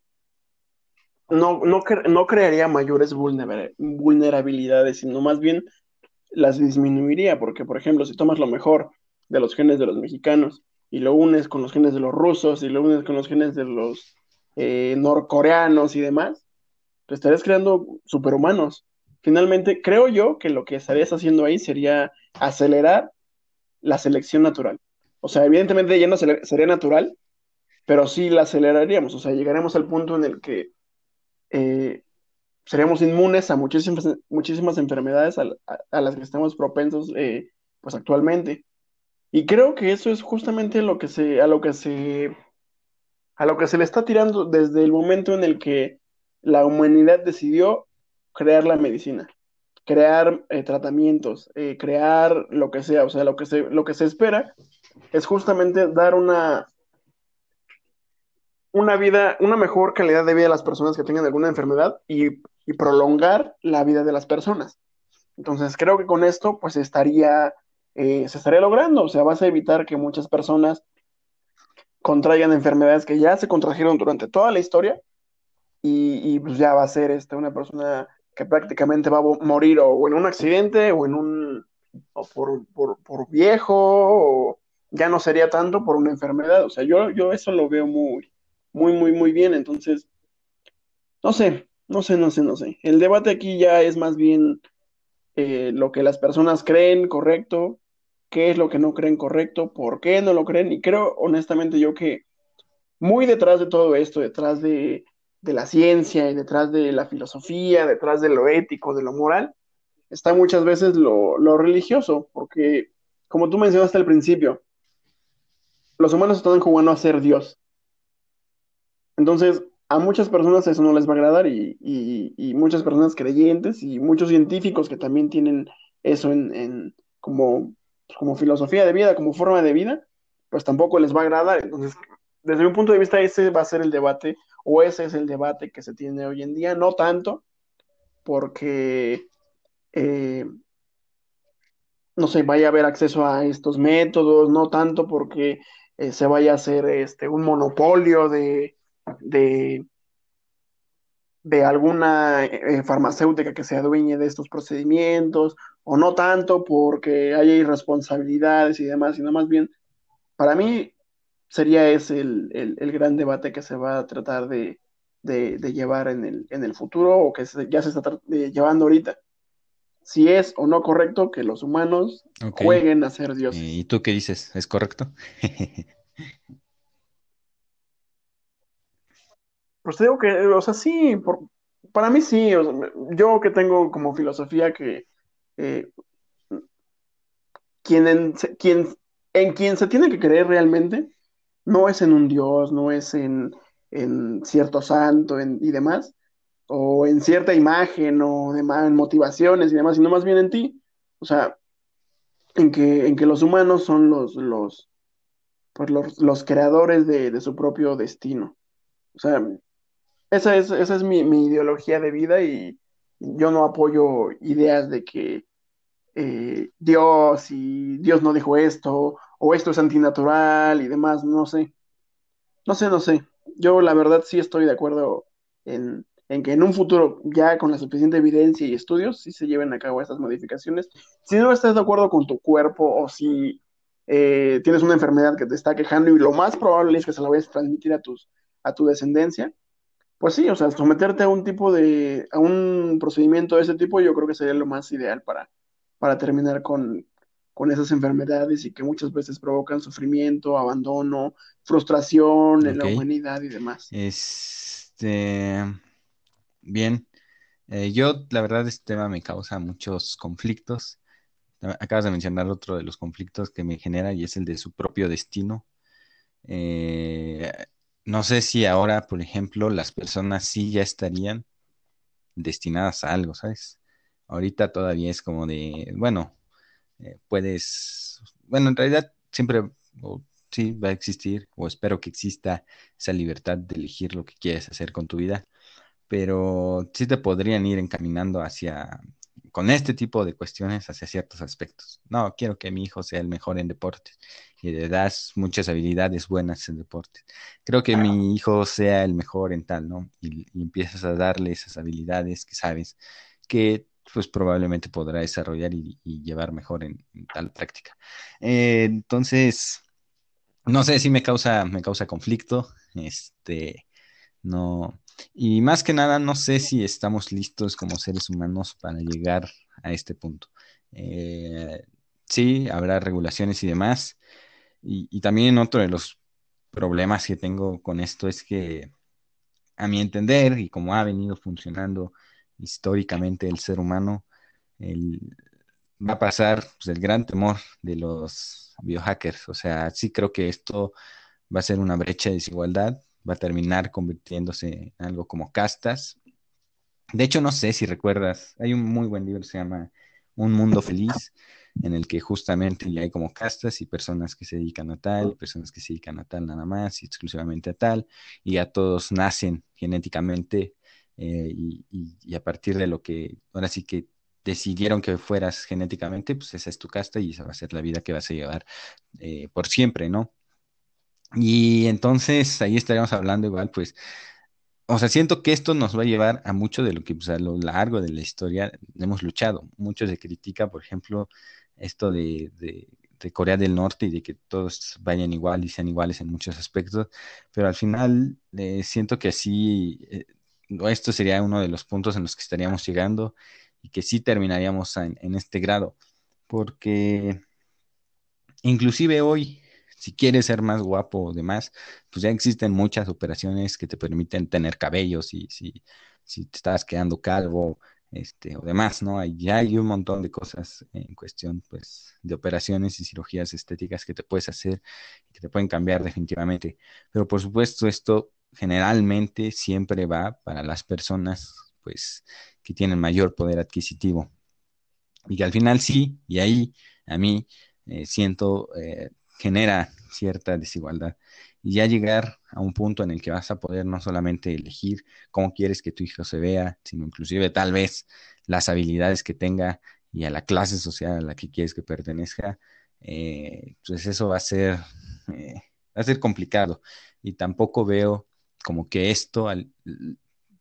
no, no, no crearía mayores vulnerabilidades, sino más bien las disminuiría, porque por ejemplo, si tomas lo mejor de los genes de los mexicanos y lo unes con los genes de los rusos y lo unes con los genes de los eh, norcoreanos y demás, pues estarías creando superhumanos. Finalmente, creo yo que lo que estarías haciendo ahí sería acelerar la selección natural. O sea, evidentemente ya no sería natural, pero sí la aceleraríamos. O sea, llegaremos al punto en el que eh, seríamos inmunes a muchísimas, muchísimas enfermedades a las que estamos propensos eh, pues actualmente. Y creo que eso es justamente lo que se, a lo que se, a lo que se le está tirando desde el momento en el que la humanidad decidió crear la medicina, crear eh, tratamientos, eh, crear lo que sea, o sea, lo que se, lo que se espera es justamente dar una, una vida, una mejor calidad de vida a las personas que tengan alguna enfermedad y, y prolongar la vida de las personas. Entonces creo que con esto pues estaría, eh, se estaría logrando, o sea, vas a evitar que muchas personas contraigan enfermedades que ya se contrajeron durante toda la historia y, pues ya va a ser este, una persona que prácticamente va a morir o, o en un accidente o en un o por, por, por viejo o ya no sería tanto por una enfermedad. O sea, yo, yo eso lo veo muy, muy, muy, muy bien. Entonces, no sé, no sé, no sé, no sé. El debate aquí ya es más bien eh, lo que las personas creen correcto, qué es lo que no creen correcto, por qué no lo creen. Y creo honestamente yo que muy detrás de todo esto, detrás de, la ciencia y detrás de la filosofía, detrás de lo ético, de lo moral, está muchas veces lo, lo religioso, porque como tú mencionaste al principio, los humanos están jugando a ser Dios. Entonces, a muchas personas eso no les va a agradar y, muchas personas creyentes y muchos científicos que también tienen eso en, como, como filosofía de vida, como forma de vida, pues tampoco les va a agradar. Entonces, desde mi punto de vista, ese va a ser el debate, o ese es el debate que se tiene hoy en día, no tanto porque, eh, no sé, vaya a haber acceso a estos métodos, no tanto porque eh, se vaya a hacer este, un monopolio de, de, alguna eh, farmacéutica que se adueñe de estos procedimientos, o no tanto porque haya irresponsabilidades y demás, sino más bien, para mí sería ese el, gran debate que se va a tratar de, llevar en el, en el, futuro o que ya se está llevando ahorita. Si es o no correcto que los humanos jueguen a ser dioses. ¿Y tú qué dices? ¿Es correcto? Pues te digo que, o sea, sí, para mí sí, yo que tengo como filosofía que eh, quien, en, quien, en quien se tiene que creer realmente no es en un Dios, no es en, cierto santo y demás, o en cierta imagen o demás, en motivaciones y demás, sino más bien en ti. O sea, en que, en que los humanos son los, los, pues los, creadores de, de, su propio destino. O sea, esa es, esa es mi, ideología de vida y yo no apoyo ideas de que eh, Dios y Dios no dijo esto, o esto es antinatural y demás, no sé. No sé, no sé. Yo la verdad sí estoy de acuerdo en, que en un futuro, ya con la suficiente evidencia y estudios, sí se lleven a cabo estas modificaciones. Si no estás de acuerdo con tu cuerpo o si eh, tienes una enfermedad que te está quejando y lo más probable es que se la vayas a transmitir a, tus, a tu descendencia, pues sí, o sea, someterte a un tipo de, a un procedimiento de ese tipo, yo creo que sería lo más ideal para, para terminar con, esas enfermedades y que muchas veces provocan sufrimiento, abandono, frustración en la humanidad y demás. Este, bien, eh, yo la verdad este tema me causa muchos conflictos. Acabas de mencionar otro de los conflictos que me genera y es el de su propio destino. Eh, no sé si ahora, por ejemplo, las personas sí ya estarían destinadas a algo, ¿sabes? Ahorita todavía es como de, bueno, eh, puedes, bueno, en realidad siempre, sí, va a existir, o espero que exista esa libertad de elegir lo que quieres hacer con tu vida, pero sí te podrían ir encaminando hacia con este tipo de cuestiones hacia ciertos aspectos. No, quiero que mi hijo sea el mejor en deportes y le das muchas habilidades buenas en deportes. Creo que mi hijo sea el mejor en tal, ¿no? Y, empiezas a darle esas habilidades que sabes que pues probablemente podrá desarrollar y, llevar mejor en, tal práctica. Eh, entonces, no sé si me causa, me causa conflicto. Este, no, y más que nada, no sé si estamos listos como seres humanos para llegar a este punto. Eh, sí, habrá regulaciones y demás. Y, también otro de los problemas que tengo con esto es que, a mi entender, y como ha venido funcionando históricamente el ser humano, va a pasar pues, el gran temor de los biohackers. O sea, sí creo que esto va a ser una brecha de desigualdad va a terminar convirtiéndose en algo como castas. De hecho, no sé si recuerdas, hay un muy buen libro que se llama Un Mundo Feliz, en el que justamente hay como castas y personas que se dedican a tal, personas que se dedican a tal nada más y exclusivamente a tal, y a todos nacen genéticamente eh, y, a partir de lo que ahora sí que decidieron que fueras genéticamente, pues esa es tu casta y esa va a ser la vida que vas a llevar eh, por siempre, ¿no? Y entonces ahí estaríamos hablando igual, pues, o sea, siento que esto nos va a llevar a mucho de lo que pues, a lo largo de la historia hemos luchado. Mucho se critica, por ejemplo, esto de, este, Corea del Norte y de que todos vayan igual y sean iguales en muchos aspectos, pero al final eh, siento que así, eh, esto sería uno de los puntos en los que estaríamos llegando y que sí terminaríamos en, este grado, porque inclusive hoy, si quieres ser más guapo o demás, pues ya existen muchas operaciones que te permiten tener cabellos y si, si te estás quedando calvo este, o demás, ¿no? Hay, ya hay un montón de cosas en cuestión, pues, de operaciones y cirugías estéticas que te puedes hacer que te pueden cambiar definitivamente. Pero por supuesto, esto generalmente siempre va para las personas, pues, que tienen mayor poder adquisitivo. Y que al final sí, y ahí a mí eh, siento, eh, genera cierta desigualdad y ya llegar a un punto en el que vas a poder no solamente elegir cómo quieres que tu hijo se vea, sino inclusive tal vez las habilidades que tenga y a la clase social a la que quieres que pertenezca, eh, pues eso va a ser, eh, va a ser complicado. Y tampoco veo como que esto al,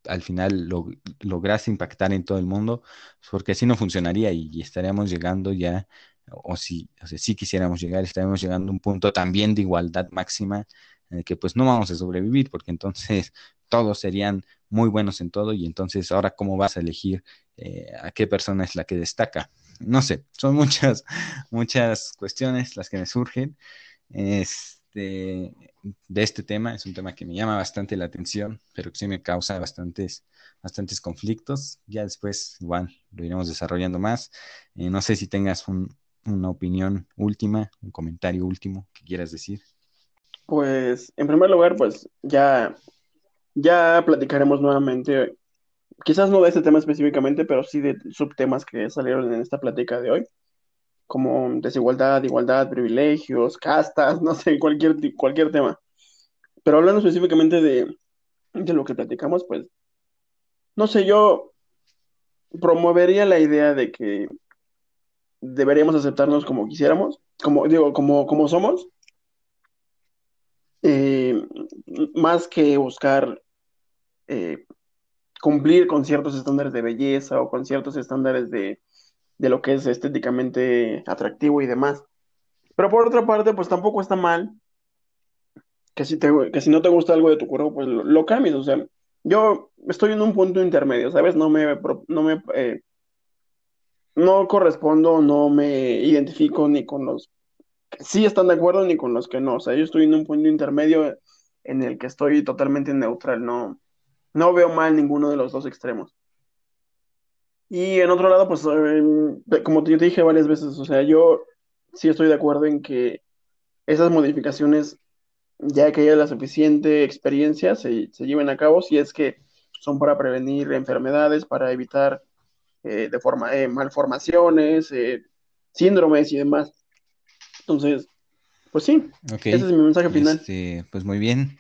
al final lo, lograse impactar en todo el mundo, porque así no funcionaría y, estaríamos llegando ya, o si, o sea, si quisiéramos llegar, estaríamos llegando a un punto también de igualdad máxima que pues no vamos a sobrevivir, porque entonces todos serían muy buenos en todo y entonces ahora cómo vas a elegir eh, a qué persona es la que destaca. No sé, son muchas, muchas cuestiones las que me surgen este, de este tema. Es un tema que me llama bastante la atención, pero que sí me causa bastantes, bastantes conflictos. Ya después, igual, lo iremos desarrollando más. Eh, no sé si tengas una opinión última, un comentario último que quieras decir. Pues, en primer lugar, pues ya, ya platicaremos nuevamente, quizás no de este tema específicamente, pero sí de subtemas que salieron en esta plática de hoy, como desigualdad, igualdad, privilegios, castas, no sé, cualquier, cualquier tema. Pero hablando específicamente de, de lo que platicamos, pues, no sé, yo promovería la idea de que deberíamos aceptarnos como quisiéramos, como digo, como, como somos, eh, más que buscar eh, cumplir con ciertos estándares de belleza o con ciertos estándares de, lo que es estéticamente atractivo y demás. Pero por otra parte, pues tampoco está mal que si, te, que si no te gusta algo de tu cuerpo, pues lo, cambies. O sea, yo estoy en un punto intermedio, ¿sabes? No me, no me, eh, no correspondo, no me identifico ni con los sí están de acuerdo ni con los que no. O sea, yo estoy en un punto intermedio en el que estoy totalmente neutral. No, no veo mal ninguno de los dos extremos. Y en otro lado, pues, eh, como te dije varias veces, o sea, yo sí estoy de acuerdo en que esas modificaciones, ya que haya la suficiente experiencia, se, lleven a cabo si es que son para prevenir enfermedades, para evitar eh, de forma, eh, malformaciones, síndromes y demás. Entonces, pues sí, ese es mi mensaje final. Este, pues muy bien.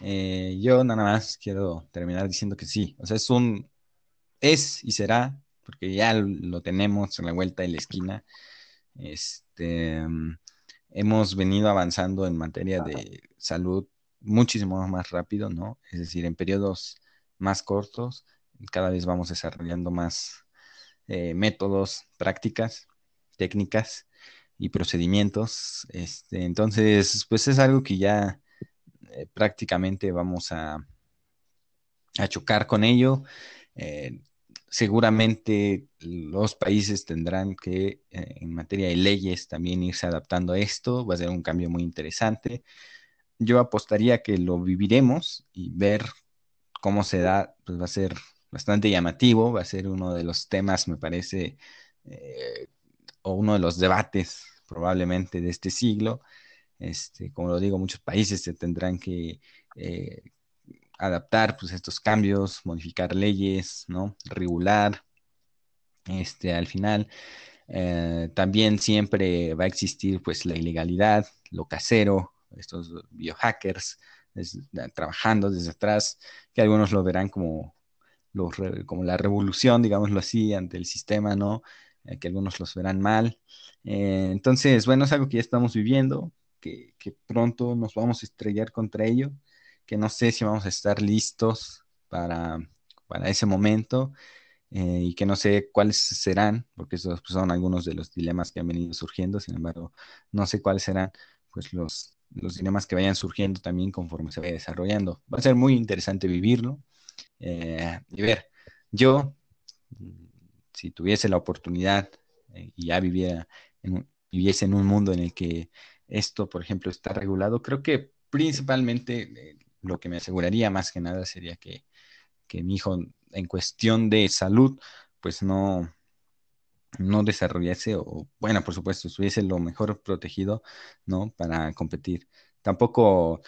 Eh, yo nada más quiero terminar diciendo que sí, o sea, es un, es y será, porque ya lo tenemos en la vuelta de la esquina. Este, hemos venido avanzando en materia de salud muchísimo más rápido, ¿no? Es decir, en periodos más cortos, cada vez vamos desarrollando más eh, métodos, prácticas, técnicas y procedimientos. Este, entonces, pues es algo que ya eh, prácticamente vamos a, a, chocar con ello. Eh, seguramente los países tendrán que, eh, en materia de leyes, también irse adaptando a esto. Va a ser un cambio muy interesante. Yo apostaría que lo viviremos y ver cómo se da, pues va a ser bastante llamativo, va a ser uno de los temas, me parece, o uno de los debates probablemente de este siglo. Este, como lo digo, muchos países se tendrán que eh, adaptar pues, estos cambios, modificar leyes, ¿no? Regular. Este, al final, eh, también siempre va a existir pues la ilegalidad, lo casero, estos biohackers trabajando desde atrás, que algunos lo verán como, como la revolución, digámoslo así, ante el sistema, ¿no? Eh, que algunos los verán mal. Eh, entonces, bueno, es algo que ya estamos viviendo, que, pronto nos vamos a estrellar contra ello, que no sé si vamos a estar listos para, para ese momento. eh, y que no sé cuáles serán, porque esos son algunos de los dilemas que han venido surgiendo, sin embargo, no sé cuáles serán pues los, los dilemas que vayan surgiendo también conforme se vaya desarrollando. Va a ser muy interesante vivirlo eh, y ver, yo, si tuviese la oportunidad eh, y ya viviera en viviese en un mundo en el que esto, por ejemplo, está regulado, creo que principalmente lo que me aseguraría más que nada sería que, que mi hijo en cuestión de salud, pues no, no desarrollase o, bueno, por supuesto, estuviese lo mejor protegido, ¿no? Para competir. Tampoco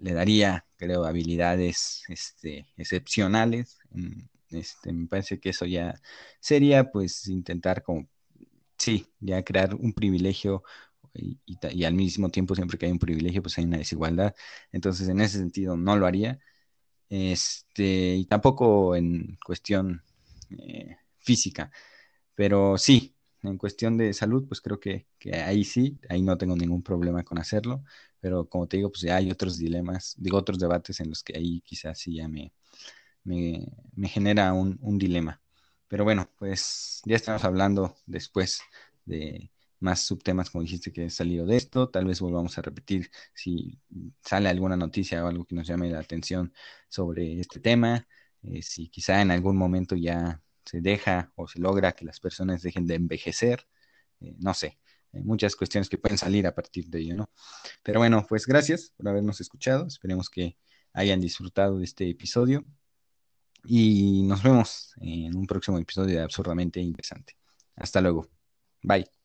le daría, creo, habilidades este, excepcionales. Mm, este, me parece que eso ya sería, pues, intentar como, sí, ya crear un privilegio y, al mismo tiempo siempre que hay un privilegio, pues hay una desigualdad. Entonces, en ese sentido, no lo haría. Este, y tampoco en cuestión eh, física, pero sí, en cuestión de salud, pues creo que, ahí sí, ahí no tengo ningún problema con hacerlo, pero como te digo, pues ya hay otros dilemas, digo, otros debates en los que ahí quizás sí ya me, me, genera un, un dilema. Pero bueno, pues ya estamos hablando después de más subtemas, como dijiste, que he salido de esto. Tal vez volvamos a repetir si sale alguna noticia o algo que nos llame la atención sobre este tema. Eh, si quizá en algún momento ya se deja o se logra que las personas dejen de envejecer. Eh, no sé, hay muchas cuestiones que pueden salir a partir de ello, ¿no? Pero bueno, pues gracias por habernos escuchado. Esperemos que hayan disfrutado de este episodio. Y nos vemos en un próximo episodio de Absurdamente Interesante. Hasta luego. Bye.